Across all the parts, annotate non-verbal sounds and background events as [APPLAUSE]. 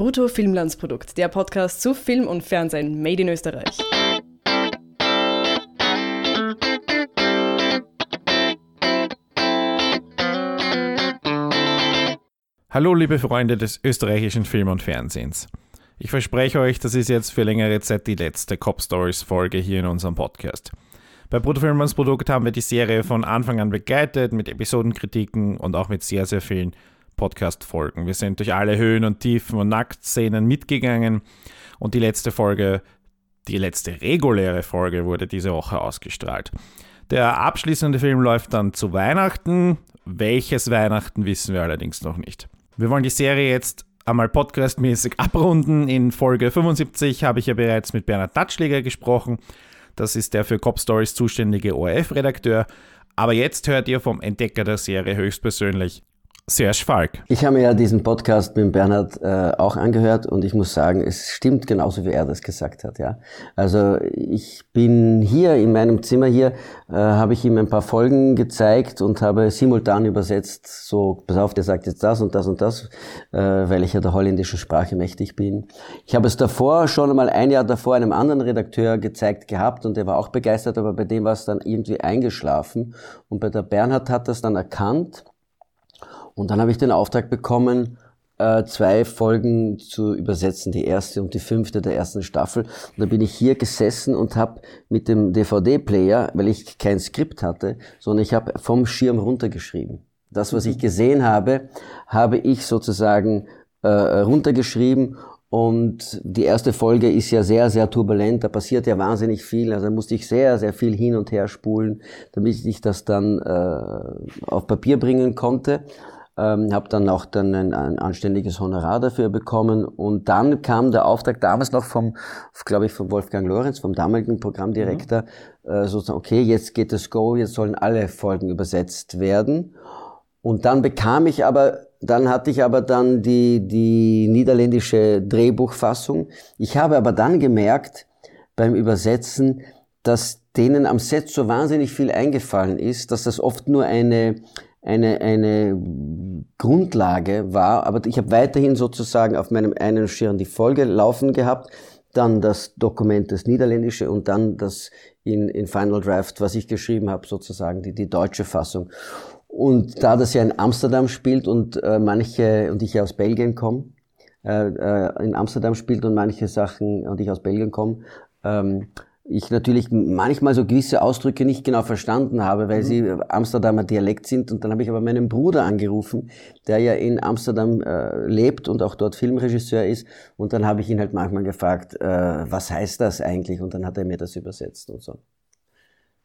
Brutto Filmlandsprodukt, der Podcast zu Film und Fernsehen made in Österreich. Hallo liebe Freunde des österreichischen Film und Fernsehens. Ich verspreche euch, das ist jetzt für längere Zeit die letzte Cop Stories Folge hier in unserem Podcast. Bei Bruttofilmlandsprodukt haben wir die Serie von Anfang an begleitet mit Episodenkritiken und auch mit sehr, sehr vielen Podcast-Folgen. Wir sind durch alle Höhen und Tiefen und Nacktszenen mitgegangen und die letzte Folge, die letzte reguläre Folge wurde diese Woche ausgestrahlt. Der abschließende Film läuft dann zu Weihnachten. Welches Weihnachten wissen wir allerdings noch nicht. Wir wollen die Serie jetzt einmal podcastmäßig abrunden. In Folge 75 habe ich ja bereits mit Bernhard Tatschläger gesprochen. Das ist der für Cop Stories zuständige ORF-Redakteur. Aber jetzt hört ihr vom Entdecker der Serie höchstpersönlich Serge Falk. Ich habe mir ja diesen Podcast mit Bernhard äh, auch angehört und ich muss sagen, es stimmt genauso, wie er das gesagt hat. Ja, also ich bin hier in meinem Zimmer hier, äh, habe ich ihm ein paar Folgen gezeigt und habe simultan übersetzt. So, pass auf, der sagt jetzt das und das und das, äh, weil ich ja der holländischen Sprache mächtig bin. Ich habe es davor schon einmal ein Jahr davor einem anderen Redakteur gezeigt gehabt und der war auch begeistert, aber bei dem war es dann irgendwie eingeschlafen und bei der Bernhard hat das dann erkannt und dann habe ich den Auftrag bekommen, äh, zwei Folgen zu übersetzen, die erste und die fünfte der ersten Staffel. Und dann bin ich hier gesessen und habe mit dem DVD-Player, weil ich kein Skript hatte, sondern ich habe vom Schirm runtergeschrieben. Das, was ich mhm. gesehen habe, habe ich sozusagen äh, runtergeschrieben und die erste Folge ist ja sehr, sehr turbulent, da passiert ja wahnsinnig viel, also da musste ich sehr, sehr viel hin und her spulen, damit ich das dann äh, auf Papier bringen konnte ähm, habe dann auch dann ein, ein anständiges Honorar dafür bekommen und dann kam der Auftrag damals noch vom, glaube ich, von Wolfgang Lorenz, vom damaligen Programmdirektor, mhm. äh, sozusagen, okay, jetzt geht es Go, jetzt sollen alle Folgen übersetzt werden. Und dann bekam ich aber, dann hatte ich aber dann die, die niederländische Drehbuchfassung. Ich habe aber dann gemerkt beim Übersetzen, dass denen am Set so wahnsinnig viel eingefallen ist, dass das oft nur eine, eine, eine Grundlage war, aber ich habe weiterhin sozusagen auf meinem einen Schirm die Folge laufen gehabt, dann das Dokument, das Niederländische und dann das in, in Final Draft, was ich geschrieben habe, sozusagen die, die deutsche Fassung. Und da das ja in Amsterdam spielt und äh, manche, und ich ja aus Belgien komme, äh, äh, in Amsterdam spielt und manche Sachen, und ich aus Belgien komme, ähm, ich natürlich manchmal so gewisse Ausdrücke nicht genau verstanden habe, weil mhm. sie Amsterdamer Dialekt sind. Und dann habe ich aber meinen Bruder angerufen, der ja in Amsterdam äh, lebt und auch dort Filmregisseur ist. Und dann habe ich ihn halt manchmal gefragt, äh, was heißt das eigentlich? Und dann hat er mir das übersetzt und so.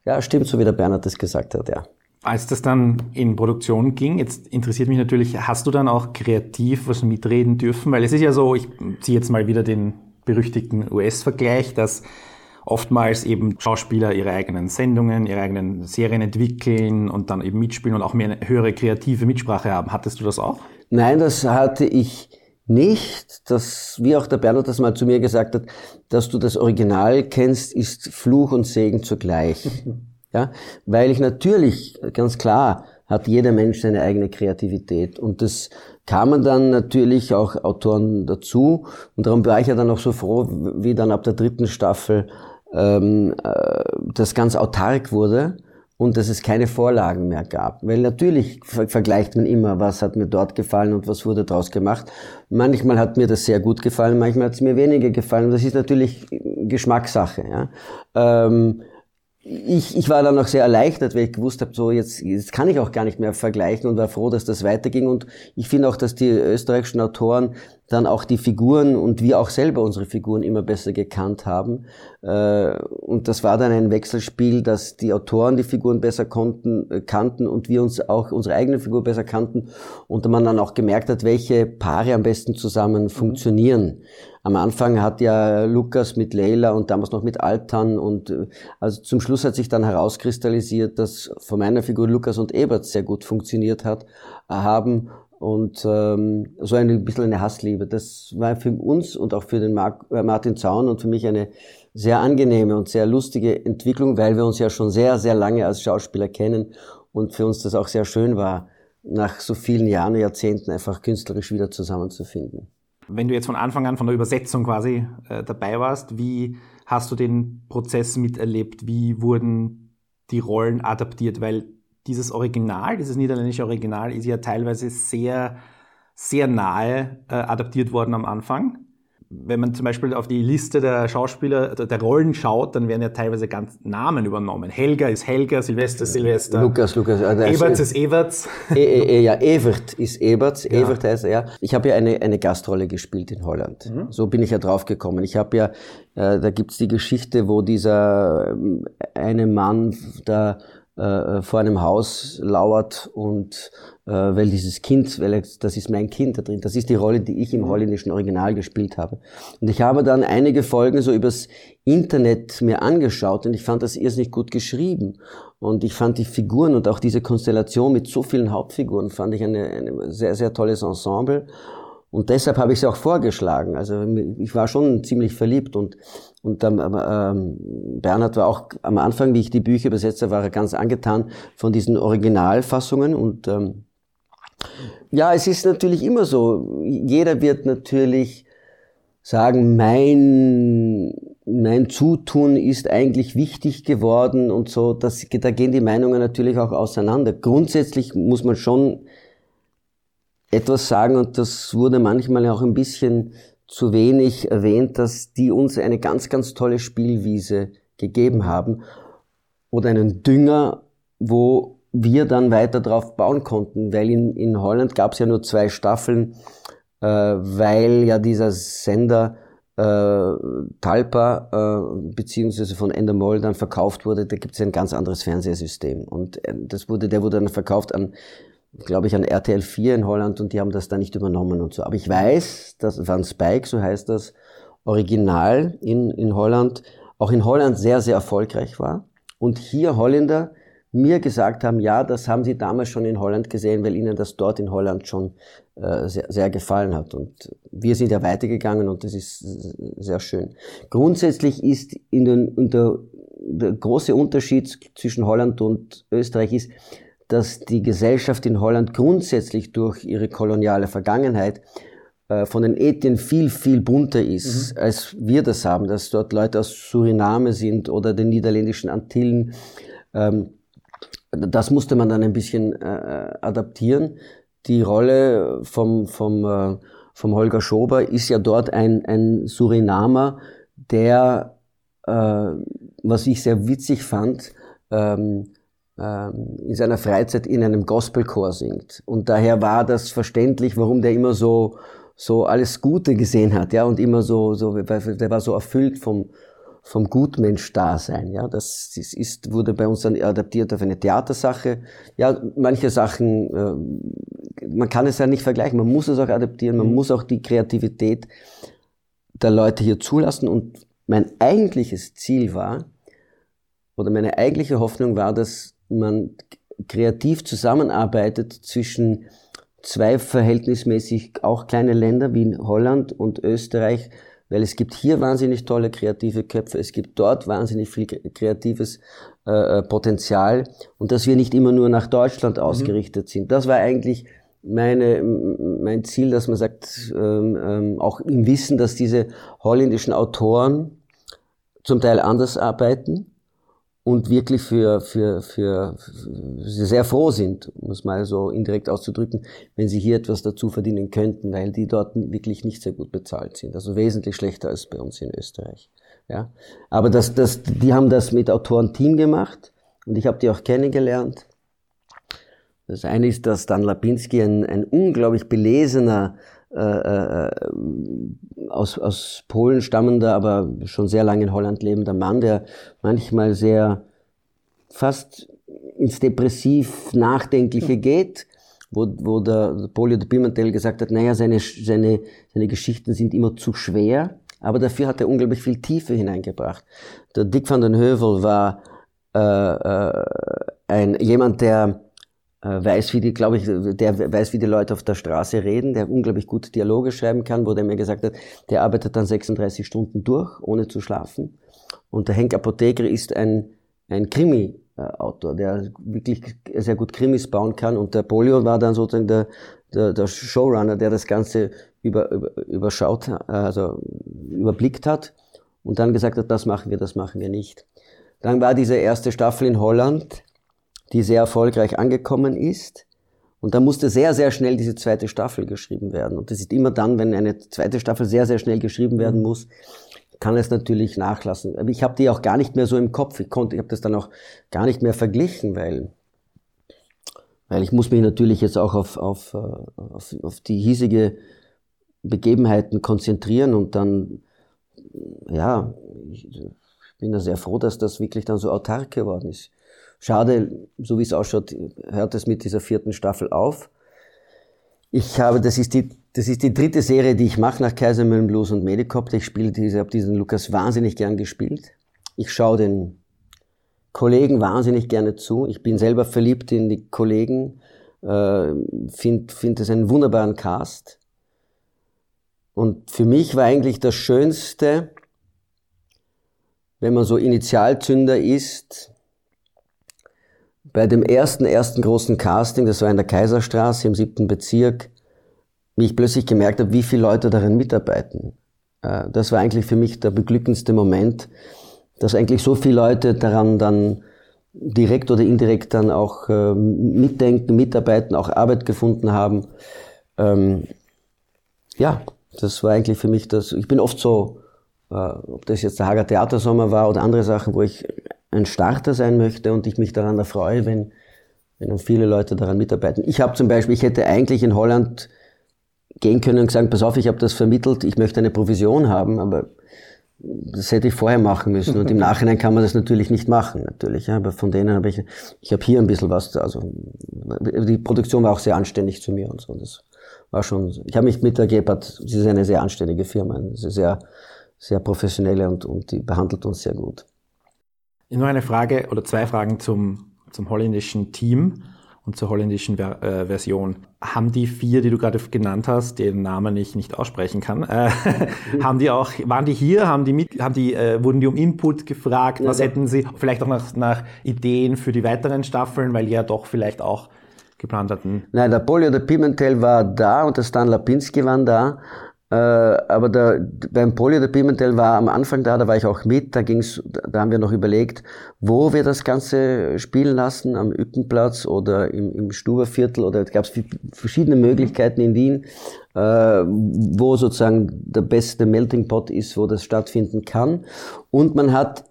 Ja, stimmt, so wie der Bernhard das gesagt hat, ja. Als das dann in Produktion ging, jetzt interessiert mich natürlich, hast du dann auch kreativ was mitreden dürfen? Weil es ist ja so, ich ziehe jetzt mal wieder den berüchtigten US-Vergleich, dass oftmals eben Schauspieler ihre eigenen Sendungen, ihre eigenen Serien entwickeln und dann eben mitspielen und auch mehr eine höhere kreative Mitsprache haben. Hattest du das auch? Nein, das hatte ich nicht. Das, wie auch der Bernhard das mal zu mir gesagt hat, dass du das Original kennst, ist Fluch und Segen zugleich. [LAUGHS] ja, weil ich natürlich, ganz klar, hat jeder Mensch seine eigene Kreativität und das kamen dann natürlich auch Autoren dazu und darum war ich ja dann auch so froh, wie dann ab der dritten Staffel ähm, äh, das ganz autark wurde und dass es keine Vorlagen mehr gab. Weil natürlich ver vergleicht man immer, was hat mir dort gefallen und was wurde daraus gemacht. Manchmal hat mir das sehr gut gefallen, manchmal hat es mir weniger gefallen. Das ist natürlich Geschmackssache. Ja? Ähm, ich, ich war dann auch sehr erleichtert, weil ich gewusst habe, so jetzt, jetzt kann ich auch gar nicht mehr vergleichen und war froh, dass das weiterging. Und ich finde auch, dass die österreichischen Autoren dann auch die Figuren und wir auch selber unsere Figuren immer besser gekannt haben. Äh, und das war dann ein Wechselspiel, dass die Autoren die Figuren besser konnten, äh, kannten und wir uns auch unsere eigene Figur besser kannten und man dann auch gemerkt hat, welche Paare am besten zusammen mhm. Am Anfang hat ja Lukas mit Leila und damals noch mit Altan und äh, also zum Schluss hat sich dann herauskristallisiert, dass von meiner Figur Lukas und Ebert sehr gut funktioniert hat, haben und ähm, so ein bisschen eine Hassliebe. Das war für uns und auch für den Mark, äh, Martin Zaun und für mich eine sehr angenehme und sehr lustige Entwicklung, weil wir uns ja schon sehr, sehr lange als Schauspieler kennen und für uns das auch sehr schön war, nach so vielen Jahren, Jahrzehnten einfach künstlerisch wieder zusammenzufinden. Wenn du jetzt von Anfang an von der Übersetzung quasi äh, dabei warst, wie hast du den Prozess miterlebt? Wie wurden die Rollen adaptiert? Weil dieses Original, dieses niederländische Original ist ja teilweise sehr, sehr nahe äh, adaptiert worden am Anfang wenn man zum Beispiel auf die Liste der Schauspieler, der Rollen schaut, dann werden ja teilweise ganz Namen übernommen. Helga ist Helga, Silvester ist Silvester. Lukas, Lukas. Also Eberts ist Everts. E, e, e, ja, Evert ist Eberts. Ja. Evert heißt er. Ich habe ja eine, eine Gastrolle gespielt in Holland. Mhm. So bin ich ja drauf gekommen. Ich habe ja, äh, da gibt's die Geschichte, wo dieser äh, eine Mann da äh, vor einem Haus lauert und äh, weil dieses Kind, weil das ist mein Kind da drin, das ist die Rolle, die ich im mhm. holländischen Original gespielt habe. Und ich habe dann einige Folgen so übers Internet mir angeschaut und ich fand das irrsinnig gut geschrieben. Und ich fand die Figuren und auch diese Konstellation mit so vielen Hauptfiguren fand ich eine, eine sehr, sehr tolles Ensemble. Und deshalb habe ich sie auch vorgeschlagen. Also ich war schon ziemlich verliebt und, und ähm, ähm, Bernhard war auch am Anfang, wie ich die Bücher übersetzte, war er ganz angetan von diesen Originalfassungen und ähm, ja, es ist natürlich immer so. Jeder wird natürlich sagen, mein, mein Zutun ist eigentlich wichtig geworden und so. Das, da gehen die Meinungen natürlich auch auseinander. Grundsätzlich muss man schon etwas sagen, und das wurde manchmal auch ein bisschen zu wenig erwähnt, dass die uns eine ganz, ganz tolle Spielwiese gegeben haben oder einen Dünger, wo wir dann weiter drauf bauen konnten, weil in, in Holland gab es ja nur zwei Staffeln, äh, weil ja dieser Sender äh, Talpa äh, beziehungsweise von Endemol dann verkauft wurde, da gibt es ein ganz anderes Fernsehsystem und äh, das wurde, der wurde dann verkauft an glaube ich, an RTL 4 in Holland und die haben das da nicht übernommen und so. Aber ich weiß, dass Van Spike, so heißt das, original in, in Holland, auch in Holland sehr, sehr erfolgreich war. Und hier Holländer mir gesagt haben, ja, das haben sie damals schon in Holland gesehen, weil ihnen das dort in Holland schon äh, sehr, sehr gefallen hat. Und wir sind ja weitergegangen und das ist sehr schön. Grundsätzlich ist in den, in der, der große Unterschied zwischen Holland und Österreich ist, dass die Gesellschaft in Holland grundsätzlich durch ihre koloniale Vergangenheit äh, von den Ethien viel, viel bunter ist, mhm. als wir das haben, dass dort Leute aus Suriname sind oder den niederländischen Antillen. Ähm, das musste man dann ein bisschen äh, adaptieren. Die Rolle vom, vom, äh, vom Holger Schober ist ja dort ein, ein Surinamer, der, äh, was ich sehr witzig fand, ähm, ähm, in seiner Freizeit in einem Gospelchor singt. Und daher war das verständlich, warum der immer so, so alles Gute gesehen hat, ja, und immer so, so, der war so erfüllt vom, vom Gutmensch-Dasein, ja. Das, das ist, wurde bei uns dann adaptiert auf eine Theatersache. Ja, manche Sachen, äh, man kann es ja nicht vergleichen, man muss es auch adaptieren, man mhm. muss auch die Kreativität der Leute hier zulassen. Und mein eigentliches Ziel war, oder meine eigentliche Hoffnung war, dass man kreativ zusammenarbeitet zwischen zwei verhältnismäßig auch kleine Länder wie Holland und Österreich, weil es gibt hier wahnsinnig tolle kreative Köpfe, es gibt dort wahnsinnig viel kreatives äh, äh Potenzial und dass wir nicht immer nur nach Deutschland mhm. ausgerichtet mhm. sind. Das war eigentlich meine, mein Ziel, dass man sagt, ähm, ähm, auch im Wissen, dass diese holländischen Autoren zum Teil anders arbeiten, und wirklich für, für, für, für sehr froh sind, um es mal so indirekt auszudrücken, wenn sie hier etwas dazu verdienen könnten, weil die dort wirklich nicht sehr gut bezahlt sind. Also wesentlich schlechter als bei uns in Österreich. Ja. Aber das, das, die haben das mit Autorenteam gemacht und ich habe die auch kennengelernt. Das eine ist, dass Dan Lapinski ein, ein unglaublich belesener äh, äh, aus, aus Polen stammender, aber schon sehr lange in Holland lebender Mann, der manchmal sehr fast ins depressiv Nachdenkliche geht, wo, wo der Polio de Pimentel gesagt hat, naja, seine, seine, seine Geschichten sind immer zu schwer, aber dafür hat er unglaublich viel Tiefe hineingebracht. Der Dick van den Heuvel war äh, äh, ein, jemand, der weiß, wie die, glaube ich, der weiß, wie die Leute auf der Straße reden, der unglaublich gut Dialoge schreiben kann, wo der mir gesagt hat, der arbeitet dann 36 Stunden durch, ohne zu schlafen. Und der Henk Apotheker ist ein, ein Krimi-Autor, der wirklich sehr gut Krimis bauen kann. Und der Polio war dann sozusagen der, der, der Showrunner, der das Ganze über, über, überschaut, also überblickt hat und dann gesagt hat, das machen wir, das machen wir nicht. Dann war diese erste Staffel in Holland, die sehr erfolgreich angekommen ist. Und da musste sehr, sehr schnell diese zweite Staffel geschrieben werden. Und das ist immer dann, wenn eine zweite Staffel sehr, sehr schnell geschrieben werden muss, kann es natürlich nachlassen. Aber ich habe die auch gar nicht mehr so im Kopf. Ich konnte, ich habe das dann auch gar nicht mehr verglichen, weil, weil ich muss mich natürlich jetzt auch auf, auf, äh, auf, auf die hiesige Begebenheiten konzentrieren und dann, ja, ich bin da sehr froh, dass das wirklich dann so autark geworden ist. Schade, so wie es ausschaut, hört es mit dieser vierten Staffel auf. Ich habe, das ist die, das ist die dritte Serie, die ich mache nach Kaisermühlen Blues und Medicopter. Ich spiele diese, habe diesen Lukas wahnsinnig gern gespielt. Ich schaue den Kollegen wahnsinnig gerne zu. Ich bin selber verliebt in die Kollegen, äh, finde find es einen wunderbaren Cast. Und für mich war eigentlich das Schönste, wenn man so Initialzünder ist, bei dem ersten, ersten großen Casting, das war in der Kaiserstraße im siebten Bezirk, wie ich plötzlich gemerkt habe, wie viele Leute darin mitarbeiten. Äh, das war eigentlich für mich der beglückendste Moment, dass eigentlich so viele Leute daran dann direkt oder indirekt dann auch äh, mitdenken, mitarbeiten, auch Arbeit gefunden haben. Ähm, ja, das war eigentlich für mich das. Ich bin oft so, äh, ob das jetzt der Hager Theatersommer war oder andere Sachen, wo ich ein Starter sein möchte und ich mich daran erfreue, wenn, wenn dann viele Leute daran mitarbeiten. Ich habe zum Beispiel, ich hätte eigentlich in Holland gehen können und gesagt, pass auf, ich habe das vermittelt, ich möchte eine Provision haben, aber das hätte ich vorher machen müssen. Und im [LAUGHS] Nachhinein kann man das natürlich nicht machen, natürlich. Ja, aber von denen habe ich, ich habe hier ein bisschen was, also die Produktion war auch sehr anständig zu mir und so. Das war schon, ich habe mich mit der Gebhardt, sie ist eine sehr anständige Firma, sie ist sehr, sehr professionelle und, und die behandelt uns sehr gut. Nur eine Frage oder zwei Fragen zum, zum holländischen Team und zur holländischen Ver äh, Version. Haben die vier, die du gerade genannt hast, deren Namen ich nicht aussprechen kann, äh, [LAUGHS] haben die auch, waren die hier, haben die mit, haben die, äh, wurden die um Input gefragt? Was ja, hätten sie, vielleicht auch nach, nach Ideen für die weiteren Staffeln, weil die ja doch vielleicht auch geplant hatten? Nein, der Polio, der Pimentel war da und der Stan Lapinski waren da. Äh, aber da, beim Polio de Pimentel war am Anfang da, da war ich auch mit, da ging's, da haben wir noch überlegt, wo wir das Ganze spielen lassen, am Ückenplatz oder im, im Stuberviertel oder es gab verschiedene Möglichkeiten in Wien, äh, wo sozusagen der beste Melting Pot ist, wo das stattfinden kann. Und man hat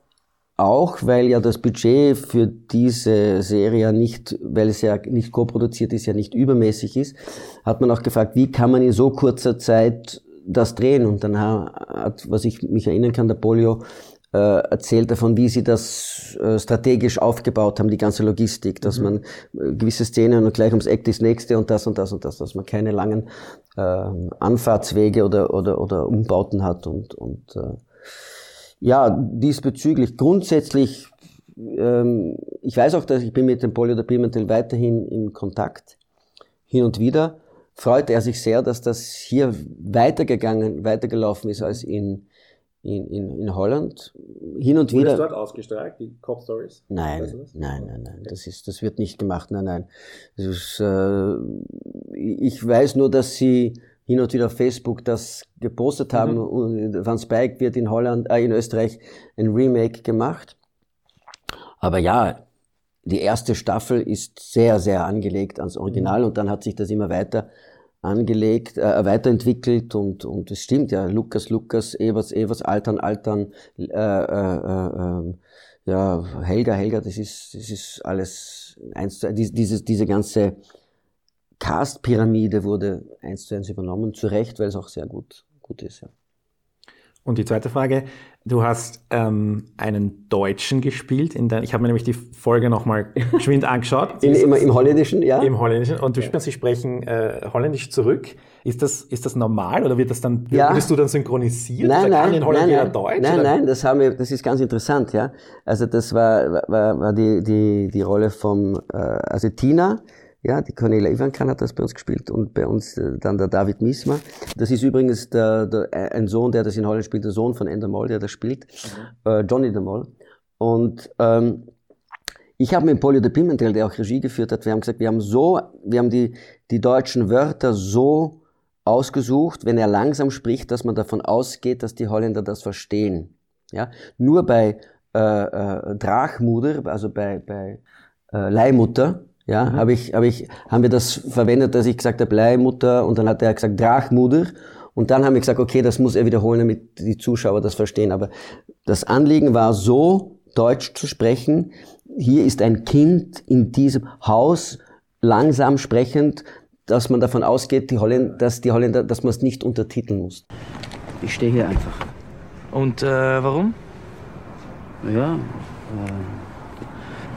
auch, weil ja das Budget für diese Serie nicht, weil es ja nicht co-produziert ist, ja nicht übermäßig ist, hat man auch gefragt, wie kann man in so kurzer Zeit das drehen? Und dann hat, was ich mich erinnern kann, der Polio äh, erzählt davon, wie sie das äh, strategisch aufgebaut haben, die ganze Logistik, dass mhm. man äh, gewisse Szenen und gleich ums Eck das nächste und das und das und das, dass man keine langen äh, Anfahrtswege oder, oder, oder Umbauten hat und, und äh, ja, diesbezüglich grundsätzlich, ähm, ich weiß auch, dass ich bin mit dem Polio der Pimentel weiterhin in Kontakt, hin und wieder. Freut er sich sehr, dass das hier weitergegangen, weitergelaufen ist als in, in, in, in Holland. Hin und Wurde wieder. dort ausgestrahlt, die Cop Stories? Nein, weißt du nein, nein, nein. Das ist, das wird nicht gemacht. Nein, nein. Ist, äh, ich weiß nur, dass sie hin und wieder auf Facebook das gepostet haben. Mhm. Und Van Spike wird in Holland, äh, in Österreich ein Remake gemacht. Aber ja, die erste Staffel ist sehr, sehr angelegt ans Original mhm. und dann hat sich das immer weiter angelegt, äh, weiterentwickelt und und es stimmt ja, Lukas, Lukas, Evers, Evers, Altern, Altern, äh, äh, äh, ja, Helga, Helga, das ist, das ist alles eins, dieses, diese ganze Cast-Pyramide wurde eins zu eins übernommen, zu Recht, weil es auch sehr gut, gut ist. Ja. Und die zweite Frage, du hast ähm, einen Deutschen gespielt. In dein, ich habe mir nämlich die Folge nochmal [LAUGHS] geschwind angeschaut. In, im, Im Holländischen, ja. Im Holländischen. Und du ja. sie sprechen äh, Holländisch zurück. Ist das, ist das normal oder wird das dann, ja. wirst du dann synchronisiert? Nein, nein, in Holland nein, nein, Deutsch? Nein, oder? nein, das haben wir, das ist ganz interessant, ja. Also das war, war, war die, die, die Rolle vom, äh, also Tina, ja, die Cornelia Ivankan hat das bei uns gespielt und bei uns äh, dann der David Misma. Das ist übrigens der, der, äh, ein Sohn, der das in Holland spielt, der Sohn von Ender Moll, der das spielt, mhm. äh, Johnny de Moll. Und ähm, ich habe mit Polio de Pimentel, der auch Regie geführt hat, wir haben gesagt, wir haben so, wir haben die, die deutschen Wörter so ausgesucht, wenn er langsam spricht, dass man davon ausgeht, dass die Holländer das verstehen. Ja? Nur bei äh, äh, Drachmuder, also bei, bei äh, Leihmutter, ja, mhm. habe ich, hab ich, haben wir das verwendet, dass ich gesagt habe Leihmutter und dann hat er gesagt Drachmuder und dann haben wir gesagt, okay, das muss er wiederholen, damit die Zuschauer das verstehen. Aber das Anliegen war so, Deutsch zu sprechen. Hier ist ein Kind in diesem Haus langsam sprechend, dass man davon ausgeht, die Holländer, dass die Holländer, dass man es nicht untertiteln muss. Ich stehe hier einfach. Und äh, warum? Ja, äh,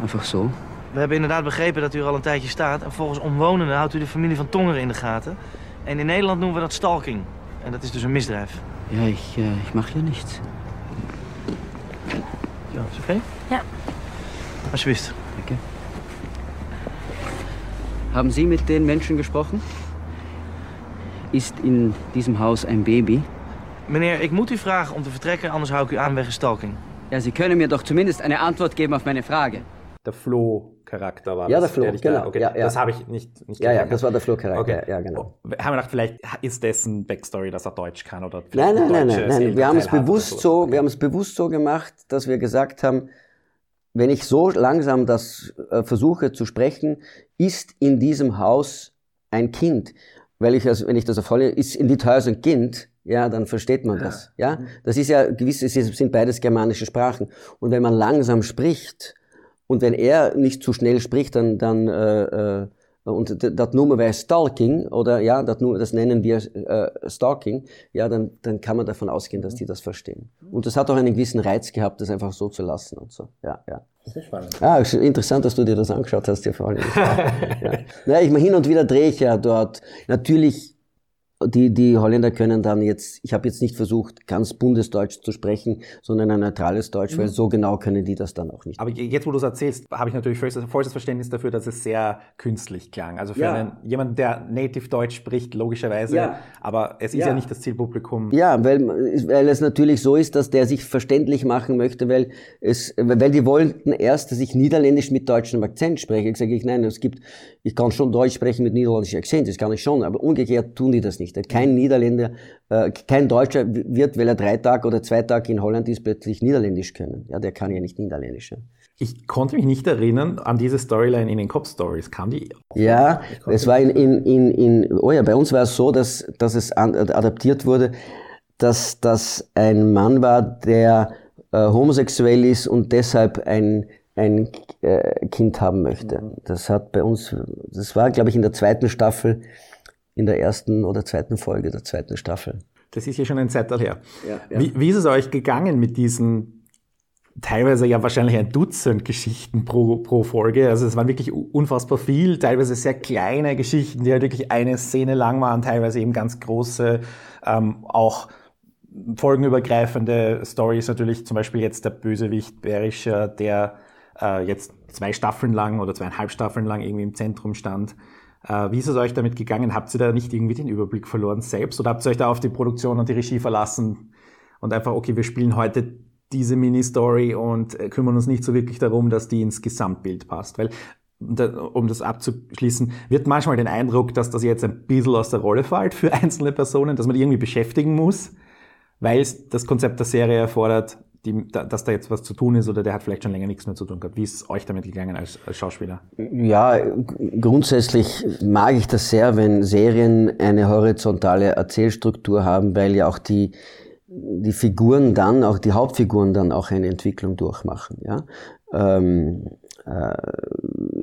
einfach so. We hebben inderdaad begrepen dat u er al een tijdje staat. En volgens omwonenden houdt u de familie van Tongeren in de gaten. En in Nederland noemen we dat stalking. En dat is dus een misdrijf. Ja, ik, uh, ik mag hier niets. Ja, is oké? Okay? Ja. Alsjeblieft. Danke. Haben Sie mit den Menschen gesprochen? Ist in diesem Haus ein Baby? Meneer, ik moet u vragen om te vertrekken, anders hou ik u aan wegen stalking. Ja, Sie können mir doch zumindest eine Antwort geben auf meine Frage. Der Flo-Charakter war ja, das. Der Flo, genau. Okay, ja, ja. Das habe ich nicht, nicht Ja, ja, das war der Flo-Charakter, okay. ja, genau. Haben wir gedacht, vielleicht ist dessen Backstory, dass er Deutsch kann oder Nein, nein, nein, nein, nein. Wir haben es bewusst so, wir haben es bewusst so gemacht, dass wir gesagt haben, wenn ich so langsam das äh, versuche zu sprechen, ist in diesem Haus ein Kind. Weil ich, also, wenn ich das erfalle, ist in dit Haus ein Kind, ja, dann versteht man das. Ja, das ist ja gewiss, es sind beides germanische Sprachen. Und wenn man langsam spricht und wenn er nicht zu schnell spricht, dann, dann äh, äh, und das nennen wir Stalking oder ja, das, das nennen wir äh, Stalking, ja, dann, dann kann man davon ausgehen, dass die das verstehen. Und das hat auch einen gewissen Reiz gehabt, das einfach so zu lassen und so. Ja, ja. Das ist spannend. Ah, interessant, dass du dir das angeschaut hast, dir vor allem. ja. ja, ich meine, hin und wieder drehe ich ja dort. Natürlich die, die Holländer können dann jetzt, ich habe jetzt nicht versucht, ganz Bundesdeutsch zu sprechen, sondern ein neutrales Deutsch, mhm. weil so genau können die das dann auch nicht. Aber jetzt, wo du es erzählst, habe ich natürlich vollstes Verständnis dafür, dass es sehr künstlich klang. Also für Ja. einen, jemanden, der native Deutsch spricht, logischerweise. Ja. Aber es ist Ja. ja. nicht das Zielpublikum. Ja, weil, weil es natürlich so ist, dass der sich verständlich machen möchte, weil es, weil die wollten erst, dass ich Niederländisch mit deutschem Akzent spreche. Ich sage ich, nein, es gibt, ich kann schon Deutsch sprechen mit niederländischem Akzent, das kann ich schon, aber umgekehrt tun die das nicht. Kein Niederländer, äh, kein Deutscher wird, weil er drei Tage oder zwei Tage in Holland ist, plötzlich Niederländisch können. Ja, der kann ja nicht Niederländisch. Ja. Ich konnte mich nicht erinnern an diese Storyline in den Cop Stories. Kam die? Ja, es war in, in, in, in, oh ja, bei uns war es so, dass, dass es an, adaptiert wurde, dass das ein Mann war, der äh, homosexuell ist und deshalb ein, ein äh, Kind haben möchte. Das hat bei uns, das war, glaube ich, in der zweiten Staffel, in der ersten oder zweiten Folge der zweiten Staffel. Das ist ja schon ein Zettel her. Ja, ja. Wie, wie ist es euch gegangen mit diesen teilweise ja wahrscheinlich ein Dutzend Geschichten pro, pro Folge? Also es waren wirklich unfassbar viel, teilweise sehr kleine Geschichten, die halt wirklich eine Szene lang waren, teilweise eben ganz große, ähm, auch folgenübergreifende Stories natürlich, zum Beispiel jetzt der Bösewicht Berischer, der äh, jetzt zwei Staffeln lang oder zweieinhalb Staffeln lang irgendwie im Zentrum stand. Äh, wie ist es euch damit gegangen? Habt ihr da nicht irgendwie den Überblick verloren selbst oder habt ihr euch da auf die Produktion und die Regie verlassen und einfach, okay, wir spielen heute diese Mini-Story und äh, kümmern uns nicht so wirklich darum, dass die ins Gesamtbild passt? Weil, um das abzuschließen, wird manchmal den Eindruck, dass das jetzt ein bisschen aus der Rolle fällt für [LAUGHS] einzelne Personen, dass man die irgendwie beschäftigen muss, weil das Konzept der Serie erfordert, die, da, dass da jetzt was zu tun ist oder der hat vielleicht schon länger nichts mehr zu tun gehabt. Wie ist es euch damit gegangen als, als Schauspieler? Ja, grundsätzlich mag ich das sehr, wenn Serien eine horizontale Erzählstruktur haben, weil ja auch die, die Figuren dann, auch die Hauptfiguren dann auch eine Entwicklung durchmachen. Ja? Ähm, äh,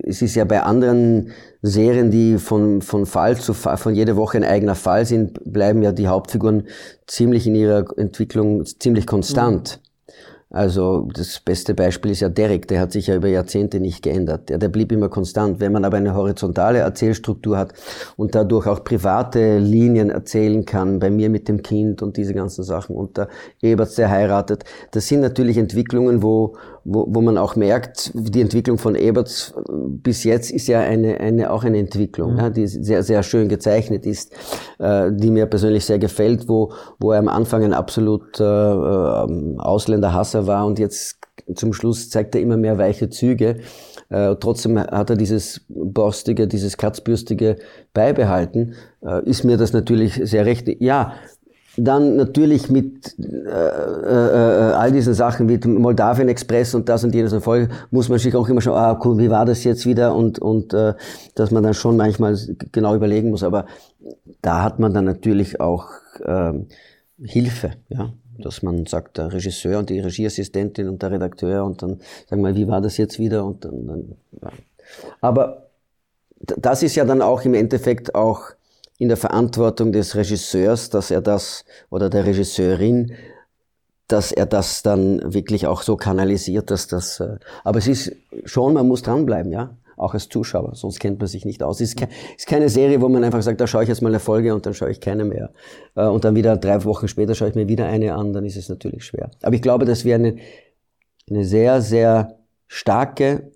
es ist ja bei anderen Serien, die von, von Fall zu Fall, von jeder Woche ein eigener Fall sind, bleiben ja die Hauptfiguren ziemlich in ihrer Entwicklung ziemlich konstant. Also das beste Beispiel ist ja Derek, der hat sich ja über Jahrzehnte nicht geändert. Der, der blieb immer konstant. Wenn man aber eine horizontale Erzählstruktur hat und dadurch auch private Linien erzählen kann, bei mir mit dem Kind und diese ganzen Sachen und der Eberts, der heiratet, das sind natürlich Entwicklungen, wo, wo, wo man auch merkt, die Entwicklung von Eberts bis jetzt ist ja eine, eine, auch eine Entwicklung, ja, die sehr, sehr schön gezeichnet ist, äh, die mir persönlich sehr gefällt, wo, wo er am Anfang ein absolut äh, äh, Ausländerhasser war und jetzt zum Schluss zeigt er immer mehr weiche Züge. Äh, trotzdem hat er dieses borstige, dieses katzbürstige beibehalten. Äh, ist mir das natürlich sehr recht. Ja, dann natürlich mit äh, äh, äh, all diesen Sachen wie Moldawien Express und das und jenes Erfolg muss man sich auch immer schon, ah cool, wie war das jetzt wieder und und äh, dass man dann schon manchmal genau überlegen muss. Aber da hat man dann natürlich auch äh, Hilfe, ja, dass man sagt, der Regisseur und die Regieassistentin und der Redakteur und dann sagen wir, wie war das jetzt wieder und dann, dann ja. aber das ist ja dann auch im Endeffekt auch in der Verantwortung des Regisseurs, dass er das oder der Regisseurin, dass er das dann wirklich auch so kanalisiert, dass das. Äh, aber es ist schon, man muss dranbleiben, ja, auch als Zuschauer, sonst kennt man sich nicht aus. Es ist, ist keine Serie, wo man einfach sagt, da schaue ich jetzt mal eine Folge und dann schaue ich keine mehr. Äh, und dann wieder drei Wochen später schaue ich mir wieder eine an, dann ist es natürlich schwer. Aber ich glaube, dass wir eine, eine sehr, sehr starke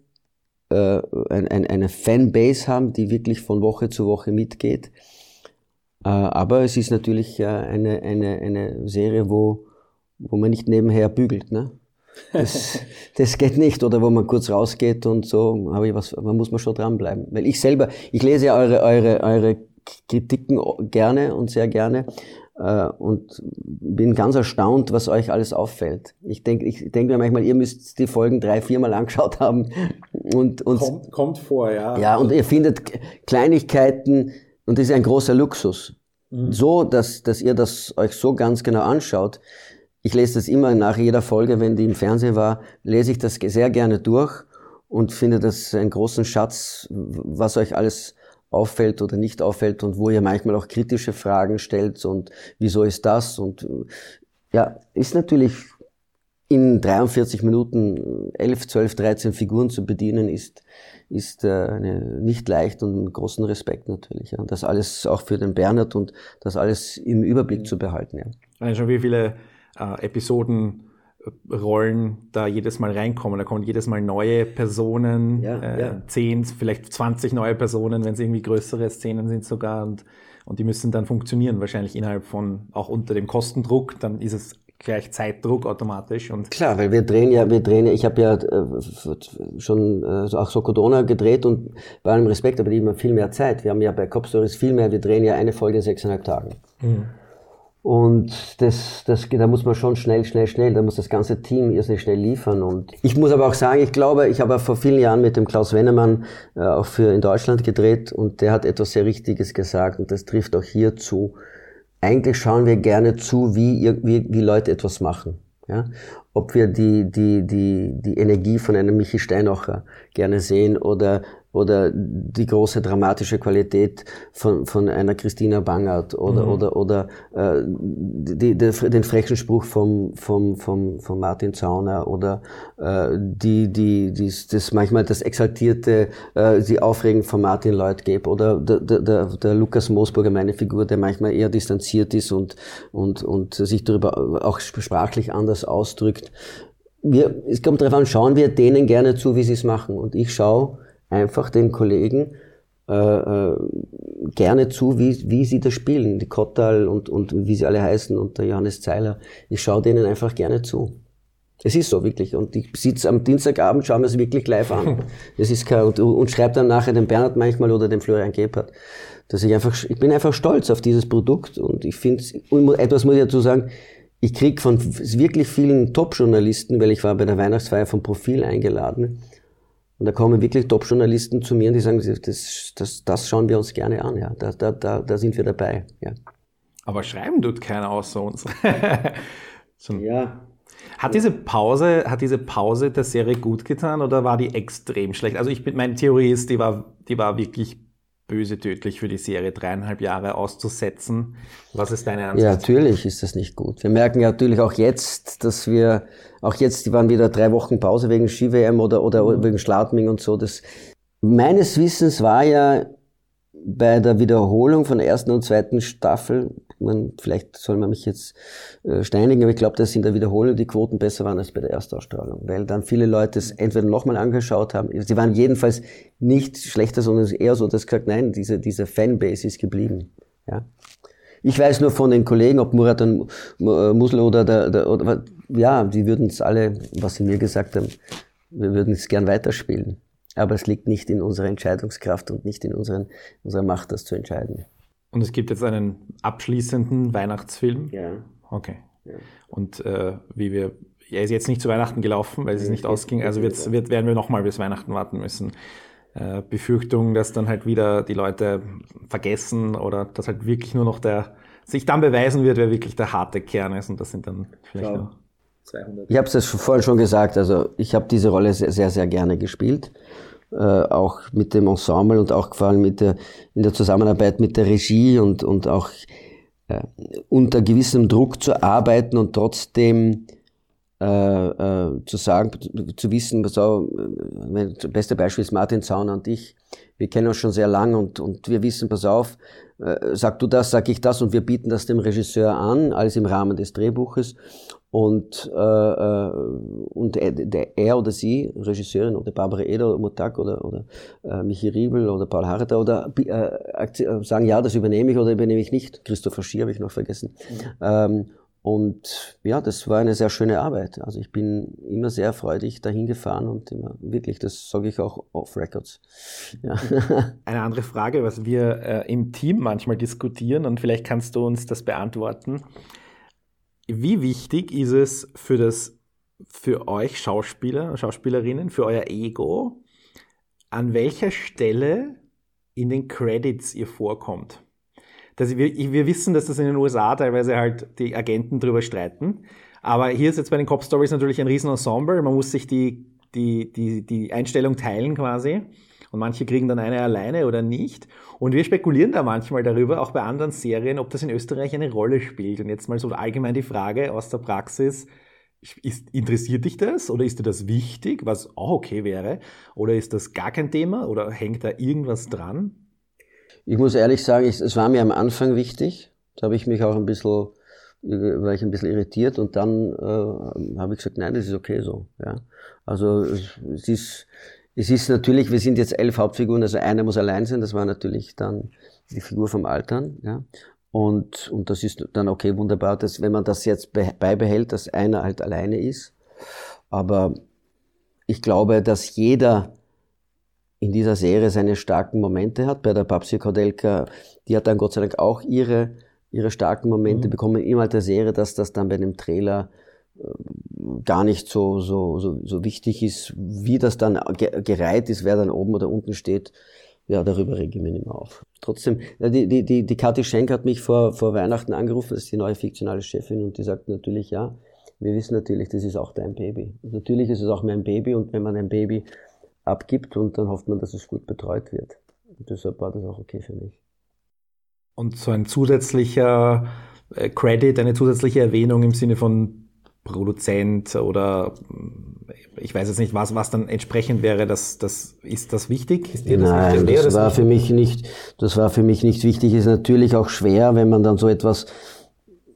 äh, eine, Fanbase haben, die wirklich von Woche zu Woche mitgeht aber es ist natürlich eine, eine, eine Serie, wo, wo man nicht nebenher bügelt. Ne? Das, [LAUGHS] das geht nicht. Oder wo man kurz rausgeht und so, ich was, man muss man schon dranbleiben. Weil ich selber, ich lese ja eure, eure, eure Kritiken gerne und sehr gerne äh, und bin ganz erstaunt, was euch alles auffällt. Ich denke ich denk mir manchmal, ihr müsst die Folgen drei, viermal angeschaut haben. Und, und, kommt, kommt vor, ja. Ja, und ihr findet Kleinigkeiten, und das ist ein großer Luxus. Mhm. So, dass, dass ihr das euch so ganz genau anschaut. Ich lese das immer nach jeder Folge, wenn die im Fernsehen war, lese ich das sehr gerne durch und finde das einen großen Schatz, was euch alles auffällt oder nicht auffällt und wo ihr manchmal auch kritische Fragen stellt und wieso ist das und ja, ist natürlich in 43 Minuten 11, 12, 13 Figuren zu bedienen, ist, ist äh, eine, nicht leicht und einen großen Respekt natürlich. Ja. Das alles auch für den Bernhard und das alles im Überblick zu behalten. Ja. Also schon wie viele äh, Episoden äh, Rollen da jedes Mal reinkommen. Da kommen jedes Mal neue Personen, ja, äh, ja. 10, vielleicht 20 neue Personen, wenn es irgendwie größere Szenen sind sogar. Und, und die müssen dann funktionieren, wahrscheinlich innerhalb von, auch unter dem Kostendruck. Dann ist es gleich Zeitdruck automatisch und klar, weil wir drehen ja, wir drehen ja, ich habe ja äh, schon äh, auch so Codona gedreht und bei allem Respekt, aber die haben viel mehr Zeit. Wir haben ja bei Cop Stories viel mehr, wir drehen ja eine Folge in sechseinhalb Tagen. Mhm. Und das, das, da muss man schon schnell, schnell, schnell, da muss das ganze Team irrsinnig schnell liefern. Und ich muss aber auch sagen, ich glaube, ich habe vor vielen Jahren mit dem Klaus Wennemann äh, auch für in Deutschland gedreht und der hat etwas sehr Richtiges gesagt und das trifft auch hier zu eigentlich schauen wir gerne zu, wie, wie, wie Leute etwas machen. Ja? Ob wir die, die, die, die Energie von einem Michi Steinacher gerne sehen oder oder die große dramatische Qualität von, von einer Christina Bangert oder, mhm. oder, oder äh, die, die, den frechen Spruch vom, vom, vom, vom Martin Zauner oder äh, die, die, die, das manchmal das exaltierte, äh, die Aufregung von Martin Leutgeb oder der, der, der Lukas Moosburger, meine Figur, der manchmal eher distanziert ist und, und, und sich darüber auch sprachlich anders ausdrückt. Wir, es kommt darauf an, schauen wir denen gerne zu, wie sie es machen. Und ich schaue einfach den Kollegen äh, äh, gerne zu, wie, wie sie das spielen, die Kottal und, und wie sie alle heißen und der Johannes Zeiler. Ich schaue denen einfach gerne zu. Es ist so wirklich. Und ich sitze am Dienstagabend, schaue mir es wirklich live an. [LAUGHS] Es ist kein, und, und schreibe dann nachher dem Bernhard manchmal oder dem Florian Gebhardt, dass ich einfach, ich bin einfach stolz auf dieses Produkt und ich finde, etwas muss ich dazu sagen, ich krieg von wirklich vielen Top-Journalisten, weil ich war bei der Weihnachtsfeier vom Profil eingeladen, und da kommen wirklich Top-Journalisten zu mir und die sagen, das, das, das schauen wir uns gerne an, ja. Da, da, da, da sind wir dabei, ja. Aber schreiben tut keiner außer uns. [LAUGHS] so. Ja. Hat diese Pause, hat diese Pause der Serie gut getan oder war die extrem schlecht? Also ich bin, meine Theorie ist, die war, die war wirklich böse tödlich für die Serie dreieinhalb Jahre auszusetzen. Was ist deine Ansicht? Ja, natürlich ist das nicht gut. Wir merken ja natürlich auch jetzt, dass wir, auch jetzt, die waren wieder drei Wochen Pause wegen Ski-WM oder, oder wegen Schladming und so. Das, meines Wissens war ja bei der Wiederholung von der ersten und zweiten Staffel, man, vielleicht soll man mich jetzt äh, steinigen, aber ich glaube, dass in der Wiederholung die Quoten besser waren als bei der Erstausstrahlung, weil dann viele Leute es entweder nochmal angeschaut haben, sie waren jedenfalls nicht schlechter, sondern eher so, dass gesagt, nein, diese, diese Fanbase ist geblieben. Ja. Ich weiß nur von den Kollegen, ob Murat und Musel oder, der, der, oder ja, die würden es alle, was sie mir gesagt haben, wir würden es gern weiterspielen. Aber es liegt nicht in unserer Entscheidungskraft und nicht in unseren, unserer Macht, das zu entscheiden. Und es gibt jetzt einen abschließenden Weihnachtsfilm? Ja. Okay. Ja. Und äh, wie wir, er ist jetzt nicht zu Weihnachten gelaufen, weil es nicht ausging, also wird, wird, werden wir nochmal bis Weihnachten warten müssen. Äh, Befürchtung, dass dann halt wieder die Leute vergessen oder dass halt wirklich nur noch der, sich dann beweisen wird, wer wirklich der harte Kern ist und das sind dann vielleicht ja. noch 200. Ich habe es vorhin schon gesagt, also ich habe diese Rolle sehr, sehr, sehr gerne gespielt. Äh, auch mit dem Ensemble und auch vor allem mit der, in der Zusammenarbeit mit der Regie und, und auch äh, unter gewissem Druck zu arbeiten und trotzdem äh, äh, zu sagen, zu wissen, so, äh, das beste Beispiel ist Martin Zauner und ich. Wir kennen uns schon sehr lang und, und wir wissen, pass auf, äh, sag du das, sag ich das und wir bieten das dem Regisseur an, alles im Rahmen des Drehbuches. Und, äh, äh, und der, er oder sie, Regisseurin oder Barbara Eder oder Mutak oder, oder äh, Michi Riebel oder Paul Harter oder äh, sagen, ja, das übernehme ich oder übernehme ich nicht. Christopher Schier habe ich noch vergessen. Mhm. Ähm, und ja, das war eine sehr schöne Arbeit. Also ich bin immer sehr freudig dahin gefahren und immer wirklich, das sage ich auch off Records. Ja. [LAUGHS] Eine andere Frage, was wir äh, im Team manchmal diskutieren und vielleicht kannst du uns das beantworten. Wie wichtig ist es für das, für euch Schauspieler, Schauspielerinnen, für euer Ego, an welcher Stelle in den Credits ihr vorkommt? Dass wir, wir wissen, dass das in den USA teilweise halt die Agenten drüber streiten. Aber hier ist jetzt bei den Cop Stories natürlich ein Riesenensemble. Man muss sich die, die, die, die Einstellung teilen quasi. Und manche kriegen dann eine alleine oder nicht. Und wir spekulieren da manchmal darüber, auch bei anderen Serien, ob das in Österreich eine Rolle spielt. Und jetzt mal so allgemein die Frage aus der Praxis. Ist, interessiert dich das oder ist dir das wichtig, was auch okay wäre? Oder ist das gar kein Thema oder hängt da irgendwas dran? Ich muss ehrlich sagen, es war mir am Anfang wichtig. Da habe ich mich auch ein bisschen, war ich ein bisschen irritiert und dann äh, habe ich gesagt, nein, das ist okay so. Ja. Also es ist, es ist natürlich, wir sind jetzt elf Hauptfiguren, also einer muss allein sein, das war natürlich dann die Figur vom Altern, ja. Und, und das ist dann okay, wunderbar, dass, wenn man das jetzt beibehält, dass einer halt alleine ist. Aber ich glaube, dass jeder in dieser Serie seine starken Momente hat. Bei der Babsi Kodelka, die hat dann Gott sei Dank auch ihre, ihre starken Momente mhm. bekommen. Innerhalb der Serie, dass das dann bei dem Trailer gar nicht so, so, so, so wichtig ist, wie das dann gereiht ist, wer dann oben oder unten steht. Ja, darüber rege ich mich nicht mehr auf. Trotzdem, die, die, die, die Kathi Schenk hat mich vor, vor Weihnachten angerufen, das ist die neue fiktionale Chefin, und die sagt natürlich, ja, wir wissen natürlich, das ist auch dein Baby. Und natürlich ist es auch mein Baby, und wenn man ein Baby abgibt, und dann hofft man, dass es gut betreut wird. Und deshalb war das auch okay für mich. Und so ein zusätzlicher äh, Credit, eine zusätzliche Erwähnung im Sinne von Produzent oder ich weiß jetzt nicht, was, was dann entsprechend wäre, das, das, ist das wichtig? Ist dir das Nein, wichtig? das, das war für mich nicht, das war für mich nicht wichtig. Ist natürlich auch schwer, wenn man dann so etwas,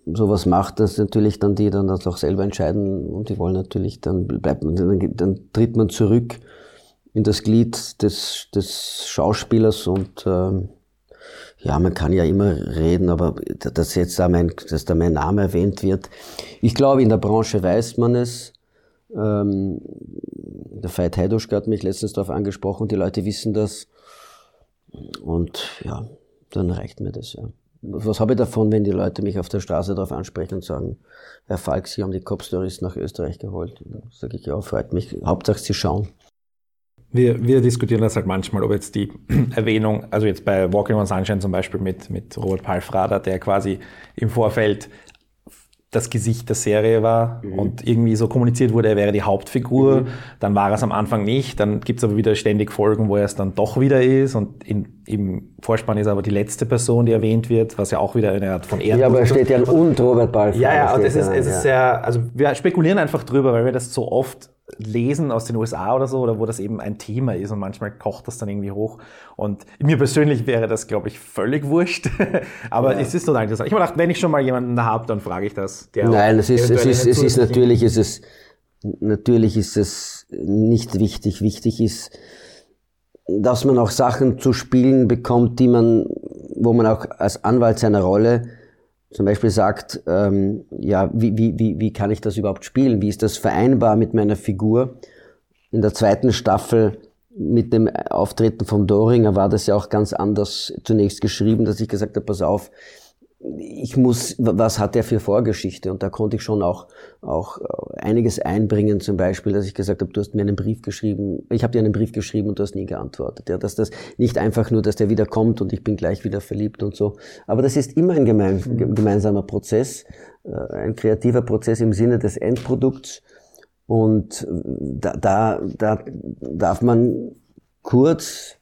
sowas macht, dass natürlich dann die dann das auch selber entscheiden und die wollen natürlich, dann bleibt man, dann, dann tritt man zurück in das Glied des, des Schauspielers und, ähm, ja, man kann ja immer reden, aber dass jetzt da mein, dass da mein Name erwähnt wird. Ich glaube, in der Branche weiß man es. Ähm, der Veit Heiduschka hat mich letztens darauf angesprochen, die Leute wissen das. Und ja, dann reicht mir das, ja. Was habe ich davon, wenn die Leute mich auf der Straße darauf ansprechen und sagen, Herr Falk, Sie haben die Cop Stories nach Österreich geholt? Sage ich, ja, freut mich. Hauptsache, Sie schauen. Wir, wir diskutieren das halt manchmal, ob jetzt die [CLEARS THROAT] Erwähnung, also jetzt bei Walking on Sunshine zum Beispiel mit, mit Robert Palfrader, der quasi im Vorfeld das Gesicht der Serie war mhm. und irgendwie so kommuniziert wurde, er wäre die Hauptfigur. Mhm. Dann war er es am Anfang nicht. Dann gibt es aber wieder ständig Folgen, wo er es dann doch wieder ist. Und in, im Vorspann ist aber die letzte Person, die erwähnt wird, was ja auch wieder eine Art von Ehren Ja, aber er steht ja und Robert Balfour. Ja, ja, und es ist, es ist sehr, also wir spekulieren einfach drüber, weil wir das so oft lesen aus den USA oder so, oder wo das eben ein Thema ist und manchmal kocht das dann irgendwie hoch. Und mir persönlich wäre das, glaube ich, völlig wurscht. [LAUGHS] Aber ja. es ist total interessant. Ich habe gedacht, wenn ich schon mal jemanden da habe, dann frage ich das. Nein, es ist, es ist, es ist natürlich, ist es, natürlich ist es nicht wichtig. Wichtig ist, dass man auch Sachen zu spielen bekommt, die man, wo man auch als Anwalt seiner Rolle zum Beispiel sagt, ähm, ja, wie, wie, wie, wie kann ich das überhaupt spielen? Wie ist das vereinbar mit meiner Figur? In der zweiten Staffel mit dem Auftreten von Doringer war das ja auch ganz anders zunächst geschrieben, dass ich gesagt habe, pass auf, ich muss, was hat der für Vorgeschichte? Und da konnte ich schon auch, auch einiges einbringen, zum Beispiel, dass ich gesagt habe, du hast mir einen Brief geschrieben, ich habe dir einen Brief geschrieben und du hast nie geantwortet. Ja, dass das nicht einfach nur, dass der wieder kommt und ich bin gleich wieder verliebt und so. Aber das ist immer ein gemein, mhm. gemeinsamer Prozess, äh, ein kreativer Prozess im Sinne des Endprodukts. Und da, da, da darf man kurz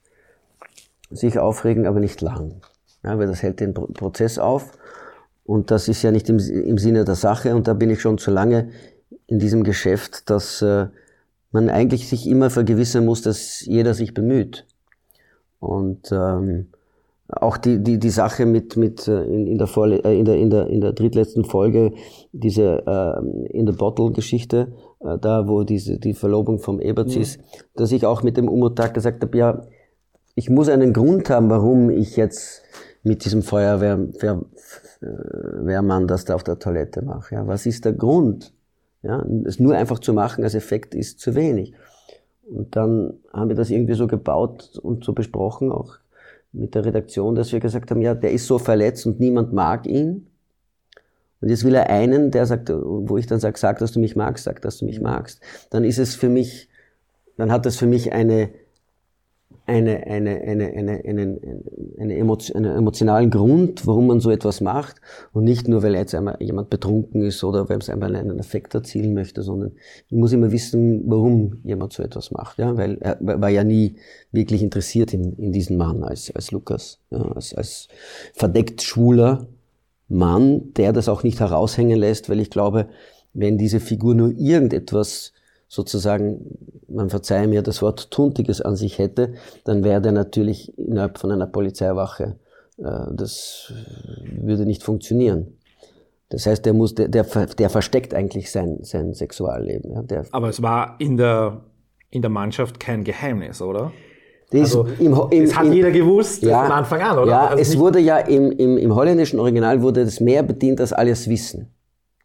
sich aufregen, aber nicht lang. Ja, weil das hält den Prozess auf. Und das ist ja nicht im, im Sinne der Sache. Und da bin ich schon zu lange in diesem Geschäft, dass äh, man eigentlich sich immer vergewissern muss, dass jeder sich bemüht. Und ähm, auch die, die, die Sache mit, mit äh, in, in, der Vorle äh, in, der, in, der, in der drittletzten Folge, diese äh, In the Bottle-Geschichte, äh, da wo diese, die Verlobung vom Eberts ja. ist, dass ich auch mit dem Umutag gesagt habe, ja, ich muss einen Grund haben, warum ich jetzt mit diesem Feuerwehrmann das da auf der Toilette mache. Ja, was ist der Grund? Ja, es nur einfach zu machen als Effekt ist zu wenig. Und dann haben wir das irgendwie so gebaut und so besprochen, auch mit der Redaktion, dass wir gesagt haben, ja, der ist so verletzt und niemand mag ihn. Und jetzt will er einen, der sagt, wo ich dann sage, sag, dass du mich magst, sag, dass du mich magst. Dann ist es für mich, dann hat das für mich eine, eine, eine, eine, eine, eine, eine Emotion, einen emotionalen Grund, warum man so etwas macht. Und nicht nur, weil jetzt einmal jemand betrunken ist oder weil es einmal einen Effekt erzielen möchte, sondern ich muss immer wissen, warum jemand so etwas macht, ja, weil er war ja nie wirklich interessiert in, in diesen Mann als, als Lukas, ja, als, als verdeckt schwuler Mann, der das auch nicht heraushängen lässt, weil ich glaube, wenn diese Figur nur irgendetwas sozusagen, man verzeihe mir das Wort Tuntiges an sich hätte, dann wäre der natürlich innerhalb von einer Polizeiwache. Äh, das würde nicht funktionieren. Das heißt, der muss, der, der, der versteckt eigentlich sein, sein Sexualleben. Ja, der, Aber es war in der, in der Mannschaft kein Geheimnis, oder? Das also, im, im, das hat im, jeder gewusst ja, von Anfang an, oder? Ja, also es wurde ja im, im, im holländischen Original wurde das mehr bedient als alles Wissen.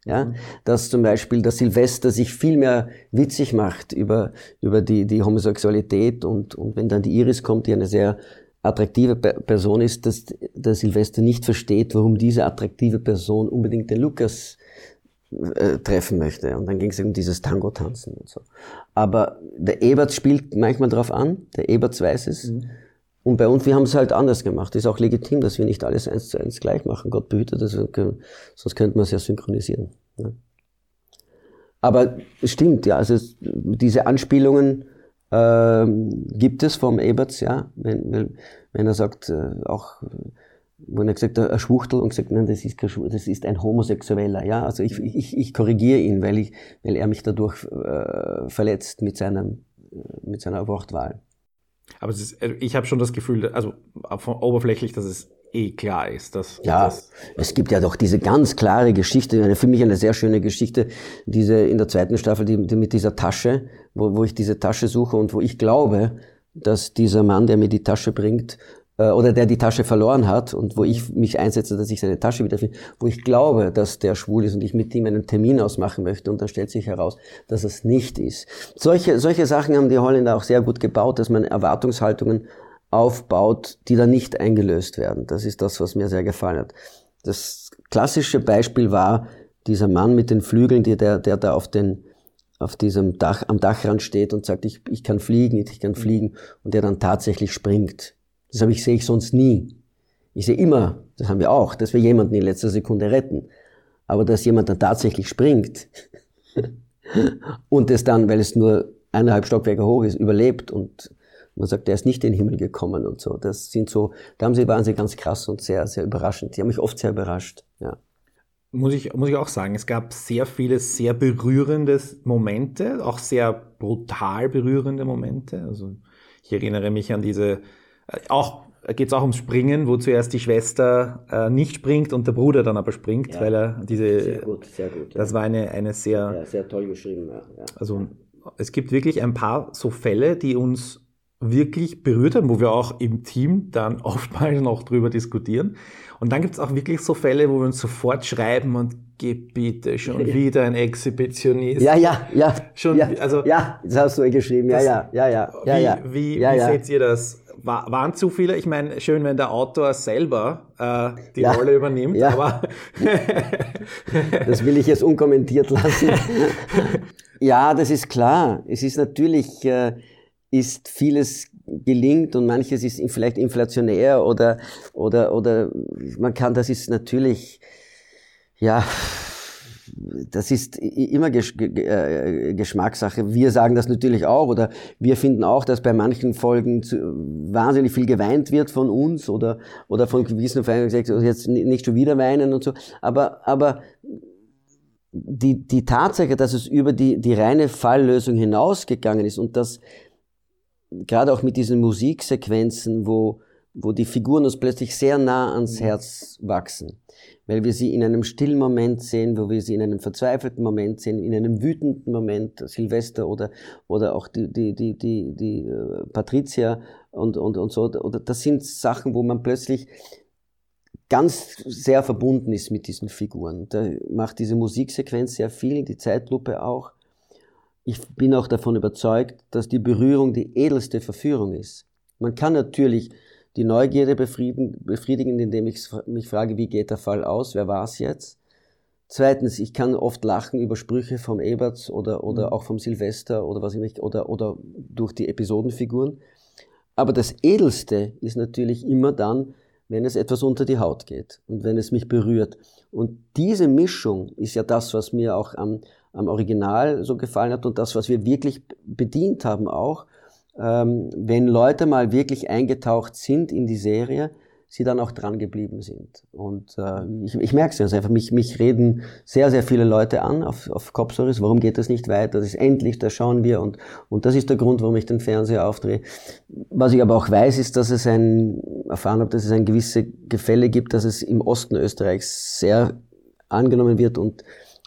Ja, mhm. dass zum Beispiel der Silvester sich viel mehr witzig macht über, über die, die Homosexualität und, und wenn dann die Iris kommt, die eine sehr attraktive Person ist, dass der Silvester nicht versteht, warum diese attraktive Person unbedingt den Lukas äh, treffen möchte. Und dann ging es um dieses Tango-Tanzen und so. Aber der Ebert spielt manchmal drauf an, der Ebert weiß es. Mhm. Und bei uns, wir haben es halt anders gemacht. Ist auch legitim, dass wir nicht alles eins zu eins gleich machen. Gott behüte das, sonst könnte man es ja synchronisieren. Ja. Aber es stimmt, ja, also diese Anspielungen äh, gibt es vom Eberts, ja, wenn, wenn er sagt, äh, auch, wenn er gesagt hat, ein Schwuchtel und gesagt, nein, das ist kein Schwuchtel, das ist ein Homosexueller, ja, also ich, ich, ich korrigiere ihn, weil ich, weil er mich dadurch äh, verletzt mit seinem, mit seiner Wortwahl. Aber ist, äh, ich habe schon das Gefühl, also oberflächlich, dass es eh klar ist. Dass, ja, dass es gibt ja doch diese ganz klare Geschichte, eine, für mich eine sehr schöne Geschichte, diese in der zweiten Staffel, die, die mit dieser Tasche, wo, wo ich diese Tasche suche und wo ich glaube, dass dieser Mann, der mir die Tasche bringt, äh, oder der die Tasche verloren hat und wo ich mich einsetze, dass ich seine Tasche wiederfinde, wo ich glaube, dass der schwul ist und ich mit ihm einen Termin ausmachen möchte und dann stellt sich heraus, dass es nicht ist. Solche, solche Sachen haben die Holländer auch sehr gut gebaut, dass man Erwartungshaltungen aufbaut, die dann nicht eingelöst werden. Das ist das, was mir sehr gefallen hat. Das klassische Beispiel war dieser Mann mit den Flügeln, der, der da auf den auf diesem Dach, am Dachrand steht und sagt, ich, ich kann fliegen, ich kann fliegen, und der dann tatsächlich springt. Das habe ich, sehe ich sonst nie. Ich sehe immer, das haben wir auch, dass wir jemanden in letzter Sekunde retten. Aber dass jemand dann tatsächlich springt [LAUGHS] und es dann, weil es nur eineinhalb Stockwerke hoch ist, überlebt und man sagt, der ist nicht in den Himmel gekommen und so. Das sind so, da haben sie, waren sie ganz krass und sehr, sehr überraschend. Die haben mich oft sehr überrascht, ja. Muss ich, muss ich auch sagen, es gab sehr viele sehr berührende Momente, auch sehr brutal berührende Momente. Also ich erinnere mich an diese auch geht es auch ums Springen, wo zuerst die Schwester äh, nicht springt und der Bruder dann aber springt, ja, weil er diese. Sehr gut, sehr gut. Das ja. war eine, eine sehr. Ja, sehr toll geschrieben, ja. Also es gibt wirklich ein paar so Fälle, die uns wirklich berührt haben, wo wir auch im Team dann [LAUGHS] oftmals noch drüber diskutieren. Und dann gibt es auch wirklich so Fälle, wo wir uns sofort schreiben und Gebiete, schon [LAUGHS] wieder ein Exhibitionist. Ja, ja, ja. Schon, ja, also, ja, das hast du geschrieben. Ja, ja, ja, ja. Wie, ja, ja. wie, ja, wie ja. seht ihr das? War, waren zu viele? Ich meine, schön, wenn der Autor selber äh, die Ja. Rolle übernimmt, Ja. aber Das will ich jetzt unkommentiert lassen. [LAUGHS] ja, das ist klar. Es ist natürlich, äh, ist vieles gelingt und manches ist vielleicht inflationär oder, oder, oder man kann, das ist natürlich, ja, das ist immer Gesch ge- ge- äh, Geschmackssache. Wir sagen das natürlich auch oder wir finden auch, dass bei manchen Folgen zu, wahnsinnig viel geweint wird von uns oder, oder von gewissen Fans gesagt, jetzt ni- nicht schon wieder weinen und so. Aber, aber die, die Tatsache, dass es über die, die reine Falllösung hinausgegangen ist und dass gerade auch mit diesen Musiksequenzen, wo, wo die Figuren uns plötzlich sehr nah ans Herz wachsen, weil wir sie in einem stillen Moment sehen, wo wir sie in einem verzweifelten Moment sehen, in einem wütenden Moment, Silvester oder, oder auch die, die, die, die, die äh, Patricia und, und, und so, oder das sind Sachen, wo man plötzlich ganz sehr verbunden ist mit diesen Figuren. Da macht diese Musiksequenz sehr viel, die Zeitlupe auch. Ich bin auch davon überzeugt, dass die Berührung die edelste Verführung ist. Man kann natürlich die Neugierde befriedigen, befriedigen indem ich mich frage, wie geht der Fall aus, wer war es jetzt? Zweitens, ich kann oft lachen über Sprüche vom Eberts oder, oder auch vom Silvester oder was ich oder, oder durch die Episodenfiguren. Aber das Edelste ist natürlich immer dann, wenn es etwas unter die Haut geht und wenn es mich berührt. Und diese Mischung ist ja das, was mir auch am, am Original so gefallen hat und das, was wir wirklich bedient haben auch. Ähm, wenn Leute mal wirklich eingetaucht sind in die Serie, sie dann auch dran geblieben sind. Und äh, ich, ich merke es ja einfach, mich, mich reden sehr, sehr viele Leute an auf, auf Cop Stories, warum geht das nicht weiter, das ist endlich, da schauen wir und, und das ist der Grund, warum ich den Fernseher aufdrehe. Was ich aber auch weiß, ist, dass es ein, erfahren habe, dass es ein gewisse Gefälle gibt, dass es im Osten Österreichs sehr angenommen wird und,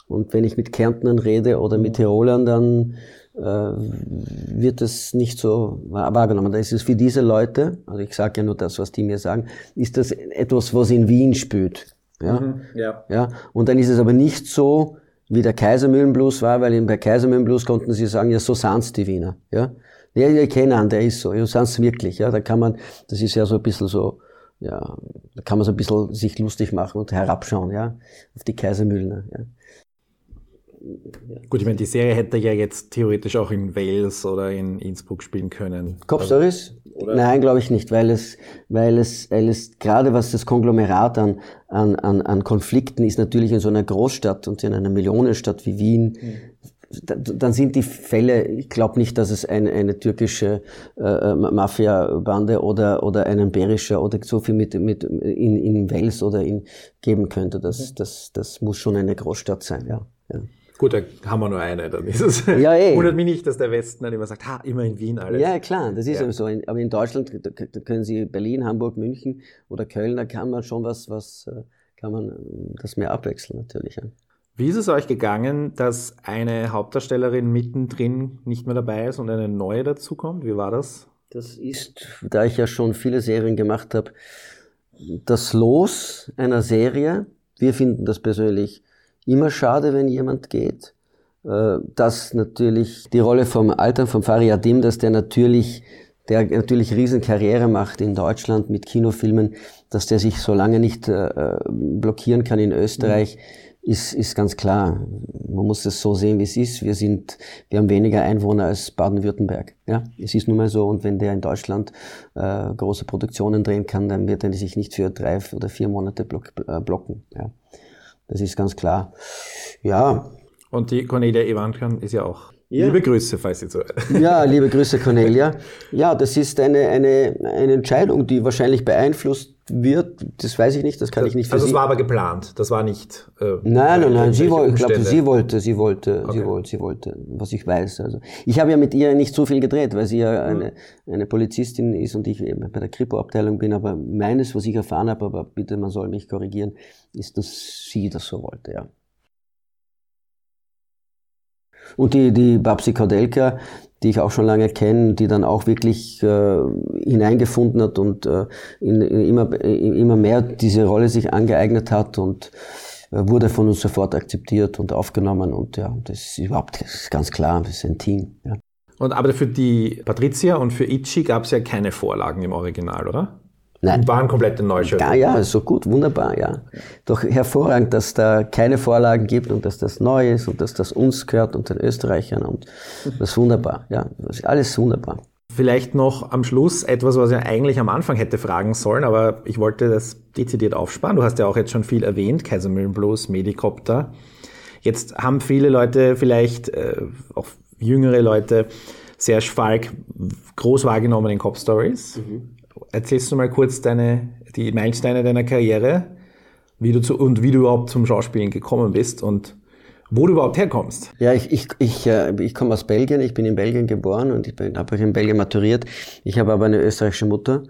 und wenn ich mit Kärntnern rede oder mit Tirolern, dann wird es nicht so wahrgenommen. Da ist es für diese Leute, also ich sage ja nur das, was die mir sagen, ist das etwas, was in Wien spürt. Ja? ja. Ja? Und dann ist es aber nicht so, wie der Kaisermühlenblues war, weil bei Kaisermühlenblues konnten sie sagen, ja, so sind's die Wiener. Ja? Ja, ich kenne einen, der ist so, ja, sind's wirklich. Ja? Da kann man, das ist ja so ein bisschen so, ja, da kann man so ein bisschen sich lustig machen und herabschauen, ja, auf die Kaisermühlener. Ja? Gut, ich meine, die Serie hätte ja jetzt theoretisch auch in Wales oder in Innsbruck spielen können. Cop Stories? Nein, glaube ich nicht, weil es, weil es, weil es gerade was das Konglomerat an, an, an, an Konflikten ist natürlich in so einer Großstadt und in einer Millionenstadt wie Wien. Da, dann sind die Fälle, ich glaube nicht, dass es eine, eine türkische äh, Mafia-Bande oder, oder einen Berischer oder so viel mit, mit in, in Wales oder in geben könnte. Das, das, das muss schon eine Großstadt sein, ja. ja. Gut, da haben wir nur eine, dann ist es. Ja, eh. Wundert mich nicht, dass der Westen dann immer sagt, ha, immer in Wien alles. Ja, klar, das ist Ja. eben so. Aber in Deutschland, da, können Sie Berlin, Hamburg, München oder Köln, da kann man schon was, was, äh, kann man ähm, das mehr abwechseln natürlich. Wie ist es euch gegangen, dass eine Hauptdarstellerin mittendrin nicht mehr dabei ist und eine neue dazukommt? Wie war das? Das ist, da ich ja schon viele Serien gemacht habe, das Los einer Serie. Wir finden das persönlich immer schade, wenn jemand geht. Äh, Dass natürlich die Rolle vom Alter vom Fariadim, dass der natürlich, der natürlich riesen Karriere macht in Deutschland mit Kinofilmen, dass der sich so lange nicht äh, äh, blockieren kann in Österreich, ist, ist ganz klar. Man muss es so sehen, wie es ist. Wir sind, wir haben weniger Einwohner als Baden-Württemberg. Ja, es ist nun mal so. Und wenn der in Deutschland äh, große Produktionen drehen kann, dann wird er sich nicht für drei oder vier Monate block, äh, blocken. Ja, das ist ganz klar. Ja, Und die Cornelia Evankan ist ja auch. Ja. Liebe Grüße, falls Sie zuhören. ja, [LAUGHS] liebe Grüße, Cornelia. Ja, das ist eine, eine, eine Entscheidung, die wahrscheinlich beeinflusst wird. Das weiß ich nicht, das kann ich nicht Also es Sie- war aber geplant. Das war nicht. Äh, Nein, nein, nein. Sie wollte, ich glaube, sie wollte, sie wollte, Okay. sie wollte, sie wollte, was ich weiß. Also ich habe ja mit ihr nicht so viel gedreht, weil sie ja eine, eine Polizistin ist und ich eben bei der Kripo-Abteilung bin. Aber meines, was ich erfahren habe, aber bitte, man soll mich korrigieren, ist, dass sie das so wollte, ja. Und die, die Babsi Kaudelka, die ich auch schon lange kenne, die dann auch wirklich äh, hineingefunden hat und äh, in, in immer, in immer mehr diese Rolle sich angeeignet hat und äh, wurde von uns sofort akzeptiert und aufgenommen und ja, das ist überhaupt das ist ganz klar, das ist ein Team. Ja. Und aber für die Patricia und für Ichi gab es ja keine Vorlagen im Original, oder? Nein. Und waren komplette Neuschöpfungen. Ja, ja, so gut, wunderbar, ja. Doch hervorragend, dass da keine Vorlagen gibt und dass das neu ist und dass das uns gehört und den Österreichern und das ist wunderbar, ja. Das ist alles wunderbar. Vielleicht noch am Schluss etwas, was ich eigentlich am Anfang hätte fragen sollen, aber ich wollte das dezidiert aufsparen. Du hast ja auch jetzt schon viel erwähnt, Kaisermühlen Blues, Medicopter. Jetzt haben viele Leute vielleicht, äh, auch jüngere Leute, Serge Falk groß wahrgenommen in Cop Stories. Mhm. Erzählst du mal kurz deine, die Meilensteine deiner Karriere wie du zu, und wie du überhaupt zum Schauspielen gekommen bist und wo du überhaupt herkommst. Ja, ich, ich, ich, äh, ich komme aus Belgien, ich bin in Belgien geboren und ich habe in Belgien maturiert. Ich habe aber eine österreichische Mutter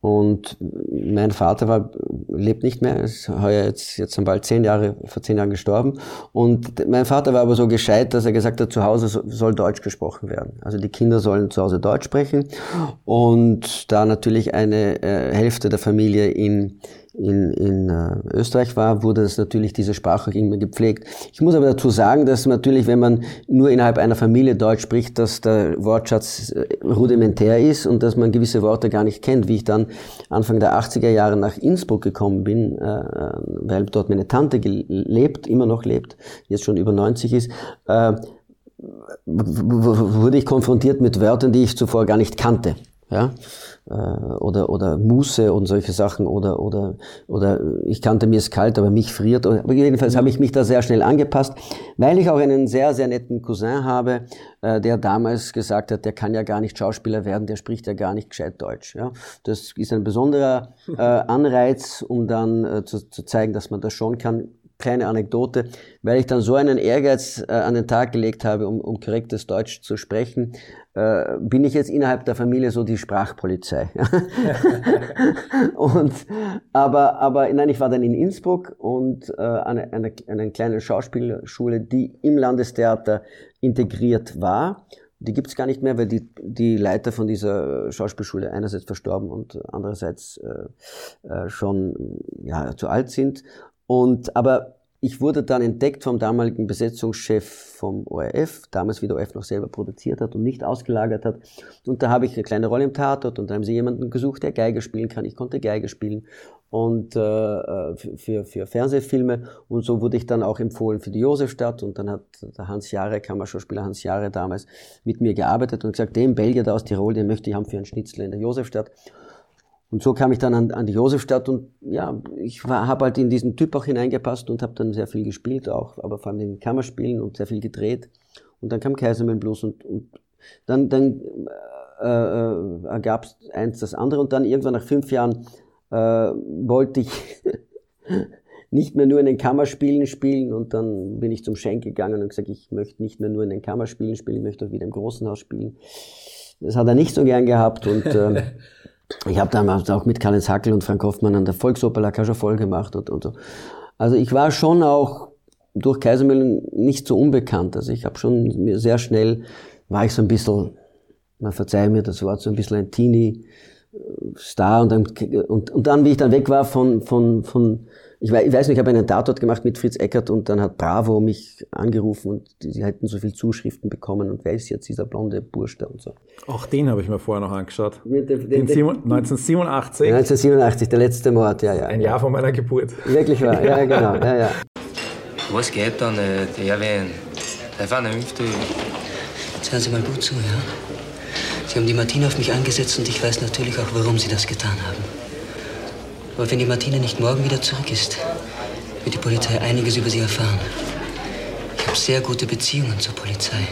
und mein Vater war, lebt nicht mehr, ist heuer jetzt, jetzt sind bald zehn Jahre, vor zehn Jahren gestorben. Und mein Vater war aber so gescheit, dass er gesagt hat, zu Hause soll Deutsch gesprochen werden. Also die Kinder sollen zu Hause Deutsch sprechen. Und da natürlich eine äh, Hälfte der Familie in in, in äh, Österreich war, wurde das natürlich diese Sprache immer gepflegt. Ich muss aber dazu sagen, dass natürlich, wenn man nur innerhalb einer Familie Deutsch spricht, dass der Wortschatz äh, rudimentär ist und dass man gewisse Worte gar nicht kennt. Wie ich dann Anfang der 80er Jahre nach Innsbruck gekommen bin, äh, weil dort meine Tante lebt, immer noch lebt, jetzt schon über 90 ist, äh, wurde ich konfrontiert mit Wörtern, die ich zuvor gar nicht kannte. Ja? Äh, oder, oder Muße und solche Sachen oder, oder, oder ich kannte mir es kalt, aber mich friert. Aber jedenfalls habe ich mich da sehr schnell angepasst, weil ich auch einen sehr, sehr netten Cousin habe, äh, der damals gesagt hat, der kann ja gar nicht Schauspieler werden, der spricht ja gar nicht gescheit Deutsch. Ja? Das ist ein besonderer äh, Anreiz, um dann zu, zu zeigen, dass man das schon kann kleine Anekdote, weil ich dann so einen Ehrgeiz äh, an den Tag gelegt habe, um, um korrektes Deutsch zu sprechen, äh, bin ich jetzt innerhalb der Familie so die Sprachpolizei. [LAUGHS] und, aber, aber nein, ich war dann in Innsbruck und äh, an einer eine kleinen Schauspielschule, die im Landestheater integriert war. Die gibt's gar nicht mehr, weil die, die Leiter von dieser Schauspielschule einerseits verstorben und andererseits äh, äh, schon ja, zu alt sind. Und, aber ich wurde dann entdeckt vom damaligen Besetzungschef vom ORF, damals wie der ORF noch selber produziert hat und nicht ausgelagert hat. Und da habe ich eine kleine Rolle im Tatort und da haben sie jemanden gesucht, der Geige spielen kann. Ich konnte Geige spielen und äh, für, für Fernsehfilme und so wurde ich dann auch empfohlen für die Josefstadt und dann hat der Hans Jahre, Kammerschauspieler Hans Jahre damals mit mir gearbeitet und gesagt, den Belgier da aus Tirol, den möchte ich haben für einen Schnitzel in der Josefstadt. Und so kam ich dann an, an die Josefstadt und ja, ich habe halt in diesen Typ auch hineingepasst und habe dann sehr viel gespielt auch, aber vor allem in Kammerspielen und sehr viel gedreht. Und dann kam Kaisermann Blues und, und dann, dann äh, äh, ergab es eins das andere und dann irgendwann nach fünf Jahren äh, wollte ich [LAUGHS] nicht mehr nur in den Kammerspielen spielen und dann bin ich zum Schenk gegangen und gesagt, ich möchte nicht mehr nur in den Kammerspielen spielen, ich möchte auch wieder im Großen Haus spielen. Das hat er nicht so gern gehabt und [LAUGHS] äh, Ich habe damals auch mit Karl Hackel und Frank Hoffmann an der Volksoper La Cage voll gemacht und, und so. Also ich war schon auch durch Kaisermühlen nicht so unbekannt. Also ich habe schon sehr schnell, war ich so ein bisschen, man verzeiht mir das Wort, so ein bisschen ein Teenie-Star und dann, und, und dann, wie ich dann weg war von, von, von ich weiß, ich weiß nicht, ich habe einen Tatort gemacht mit Fritz Eckert und dann hat Bravo mich angerufen und sie hätten so viel Zuschriften bekommen und wer ist jetzt dieser blonde Bursch da und so. Auch den habe ich mir vorher noch angeschaut. Den, den, den 1987. 1987, der letzte Mord, ja, ja. Ein Jahr vor meiner Geburt. Wirklich wahr, ja, genau, ja, ja. Was geht da nicht? Erwin, der vernünftig. Jetzt hören Sie mal gut zu, ja? Sie haben die Martina auf mich angesetzt und ich weiß natürlich auch, warum Sie das getan haben. Aber wenn die Martina nicht morgen wieder zurück ist, wird die Polizei einiges über sie erfahren. Ich habe sehr gute Beziehungen zur Polizei.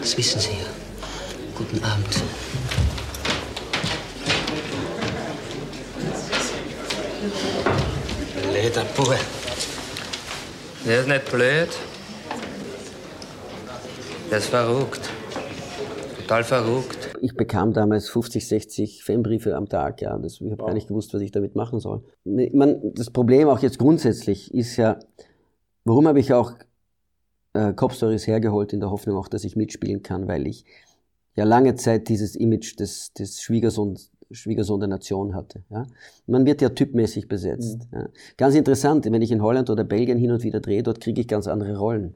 Das wissen Sie ja. Guten Abend. Blöder Bube. Der ist nicht blöd. Der ist verrückt. Total verrückt ich bekam damals 50, 60 Fanbriefe am Tag. Ja, das, ich habe wow. gar nicht gewusst, was ich damit machen soll. Man, das Problem auch jetzt grundsätzlich ist ja, warum habe ich auch äh, Cop Stories hergeholt in der Hoffnung auch, dass ich mitspielen kann, weil ich ja lange Zeit dieses Image des, des Schwiegersohns Schwiegersohn der Nation hatte. Ja. Man wird ja typmäßig besetzt. Mhm. Ja. Ganz interessant, wenn ich in Holland oder Belgien hin und wieder drehe, dort kriege ich ganz andere Rollen.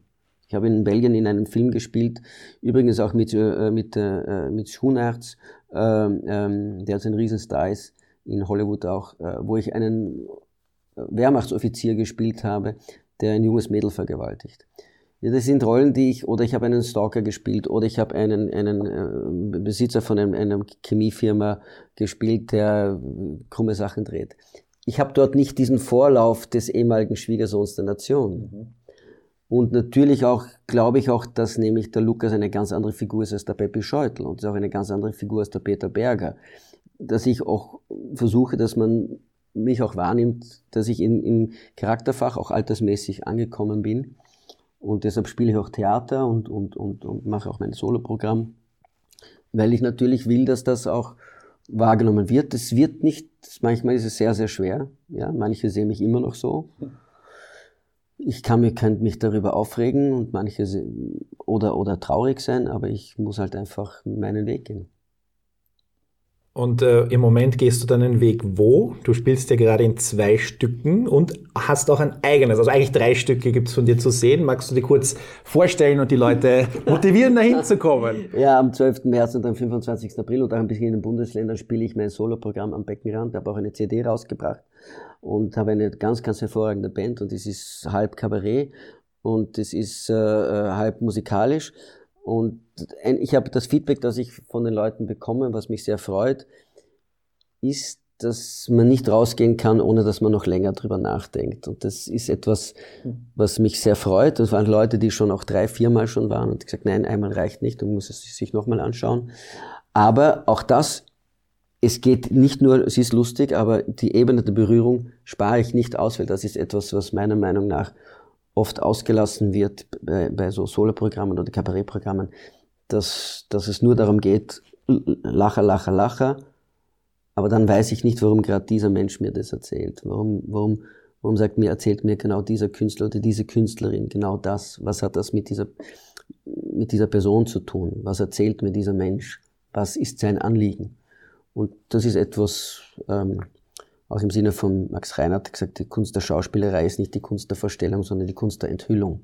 Ich habe in Belgien in einem Film gespielt, übrigens auch mit, äh, mit, äh, mit Schoenaerts, äh, ähm, der jetzt ein Riesenstar ist, in Hollywood auch, äh, wo ich einen Wehrmachtsoffizier gespielt habe, der ein junges Mädel vergewaltigt. Ja, das sind Rollen, die ich, oder ich habe einen Stalker gespielt, oder ich habe einen, einen äh, Besitzer von einem, einer Chemiefirma gespielt, der krumme Sachen dreht. Ich habe dort nicht diesen Vorlauf des ehemaligen Schwiegersohns der Nation. Mhm. Und natürlich auch, glaube ich auch, dass nämlich der Lukas eine ganz andere Figur ist als der Peppi Scheutel und ist auch eine ganz andere Figur als der Peter Berger. Dass ich auch versuche, dass man mich auch wahrnimmt, dass ich in, im Charakterfach auch altersmäßig angekommen bin und deshalb spiele ich auch Theater und, und, und, und mache auch mein Soloprogramm, weil ich natürlich will, dass das auch wahrgenommen wird. Es wird nicht, manchmal ist es sehr, sehr schwer. Ja, manche sehen mich immer noch so. Ich kann mich, kann mich darüber aufregen und manche oder, oder traurig sein, aber ich muss halt einfach meinen Weg gehen. Und äh, im Moment gehst du deinen Weg wo? Du spielst ja gerade in zwei Stücken und hast auch ein eigenes. Also eigentlich drei Stücke gibt es von dir zu sehen. Magst du dir kurz vorstellen und die Leute [LAUGHS] motivieren, dahin zu kommen? Ja, am 12. März und am 25. April und auch ein bisschen in den Bundesländern spiele ich mein Soloprogramm am Beckenrand. Ich habe auch eine CD rausgebracht und habe eine ganz, ganz hervorragende Band und es ist halb Kabarett und es ist äh, äh halb musikalisch und ich habe das Feedback, das ich von den Leuten bekomme, was mich sehr freut, ist, dass man nicht rausgehen kann, ohne dass man noch länger drüber nachdenkt. Und das ist etwas, was mich sehr freut. Das waren Leute, die schon auch drei, viermal schon waren und gesagt, nein, einmal reicht nicht, du musst es sich nochmal anschauen. Aber auch das, es geht nicht nur, es ist lustig, aber die Ebene der Berührung spare ich nicht aus, weil das ist etwas, was meiner Meinung nach oft ausgelassen wird bei, bei so Soloprogrammen oder Kabarettprogrammen, dass, dass es nur darum geht, Lacher, Lacher, Lacher, aber dann weiß ich nicht, warum gerade dieser Mensch mir das erzählt. Warum, warum, warum sagt mir, erzählt mir genau dieser Künstler oder diese Künstlerin genau das? Was hat das mit dieser, mit dieser Person zu tun? Was erzählt mir dieser Mensch? Was ist sein Anliegen? Und das ist etwas, ähm, auch im Sinne von Max Reinhardt gesagt, die Kunst der Schauspielerei ist nicht die Kunst der Verstellung, sondern die Kunst der Enthüllung.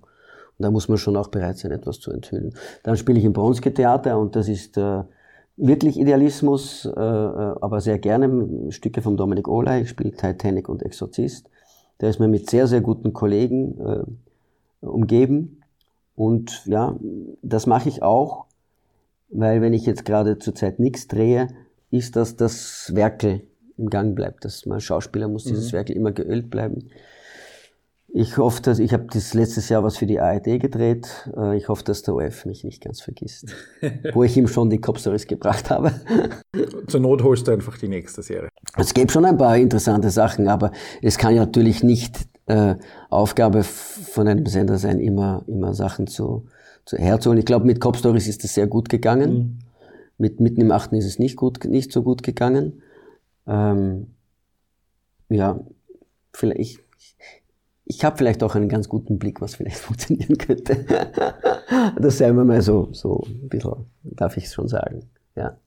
Und da muss man schon auch bereit sein, etwas zu enthüllen. Dann spiele ich im Bronske-Theater und das ist äh, wirklich Idealismus, äh, äh, aber sehr gerne Stücke von Dominik Olay. Ich spiele Titanic und Exorzist. Der ist mir mit sehr, sehr guten Kollegen äh, umgeben. Und ja, das mache ich auch, weil wenn ich jetzt gerade zurzeit nichts drehe, ist das das Werkel im Gang bleibt. Dass man Schauspieler muss dieses mhm. Werk immer geölt bleiben. Ich hoffe, dass ich habe das letztes Jahr was für die ARD gedreht. Äh, ich hoffe, dass der OF mich nicht ganz vergisst, [LAUGHS] wo ich ihm schon die Cop-Stories gebracht habe. [LAUGHS] Zur Not holst du einfach die nächste Serie. Es gibt schon ein paar interessante Sachen, aber es kann ja natürlich nicht äh, Aufgabe von einem Sender sein, immer immer Sachen zu, zu herzuholen. Ich glaube, mit Cop-Stories ist es sehr gut gegangen. Mhm. Mit Mitten im Achten ist es nicht gut, nicht so gut gegangen. Ähm, ja, vielleicht, ich, ich habe vielleicht auch einen ganz guten Blick, was vielleicht [LAUGHS] funktionieren könnte. [LAUGHS] das sei mir mal so, so ein bisschen, darf ich es schon sagen. Ja.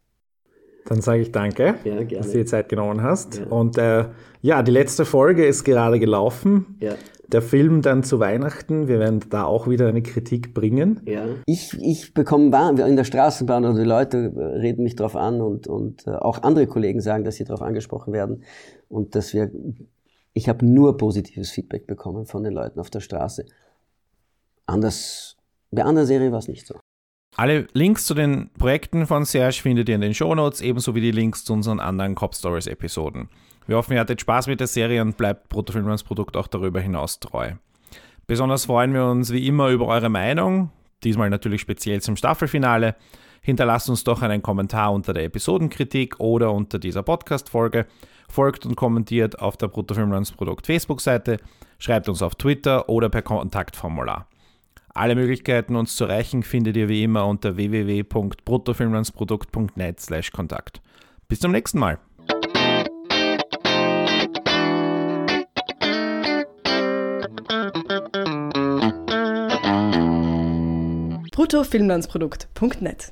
Dann sage ich danke, ja, dass du dir Zeit genommen hast. Ja. Und äh, ja, die letzte Folge ist gerade gelaufen. Ja. Der Film dann zu Weihnachten, wir werden da auch wieder eine Kritik bringen. Ja. Ich, ich bekomme in der Straßenbahn oder die Leute reden mich drauf an und, und äh, auch andere Kollegen sagen, dass sie darauf angesprochen werden und dass wir, ich habe nur positives Feedback bekommen von den Leuten auf der Straße. Anders, bei anderen Serie war es nicht so. Alle Links zu den Projekten von Serge findet ihr in den Shownotes, ebenso wie die Links zu unseren anderen Cop Stories Episoden. Wir hoffen, ihr hattet Spaß mit der Serie und bleibt Bruttofilmers Produkt auch darüber hinaus treu. Besonders freuen wir uns wie immer über eure Meinung, diesmal natürlich speziell zum Staffelfinale. Hinterlasst uns doch einen Kommentar unter der Episodenkritik oder unter dieser Podcast-Folge. Folgt und kommentiert auf der Bruttofilmlands Produkt Facebook-Seite, schreibt uns auf Twitter oder per Kontaktformular. Alle Möglichkeiten, uns zu erreichen, findet ihr wie immer unter www.bruttofilmlandsprodukt.net/kontakt. Bis zum nächsten Mal. bruttofilmlandsprodukt.net.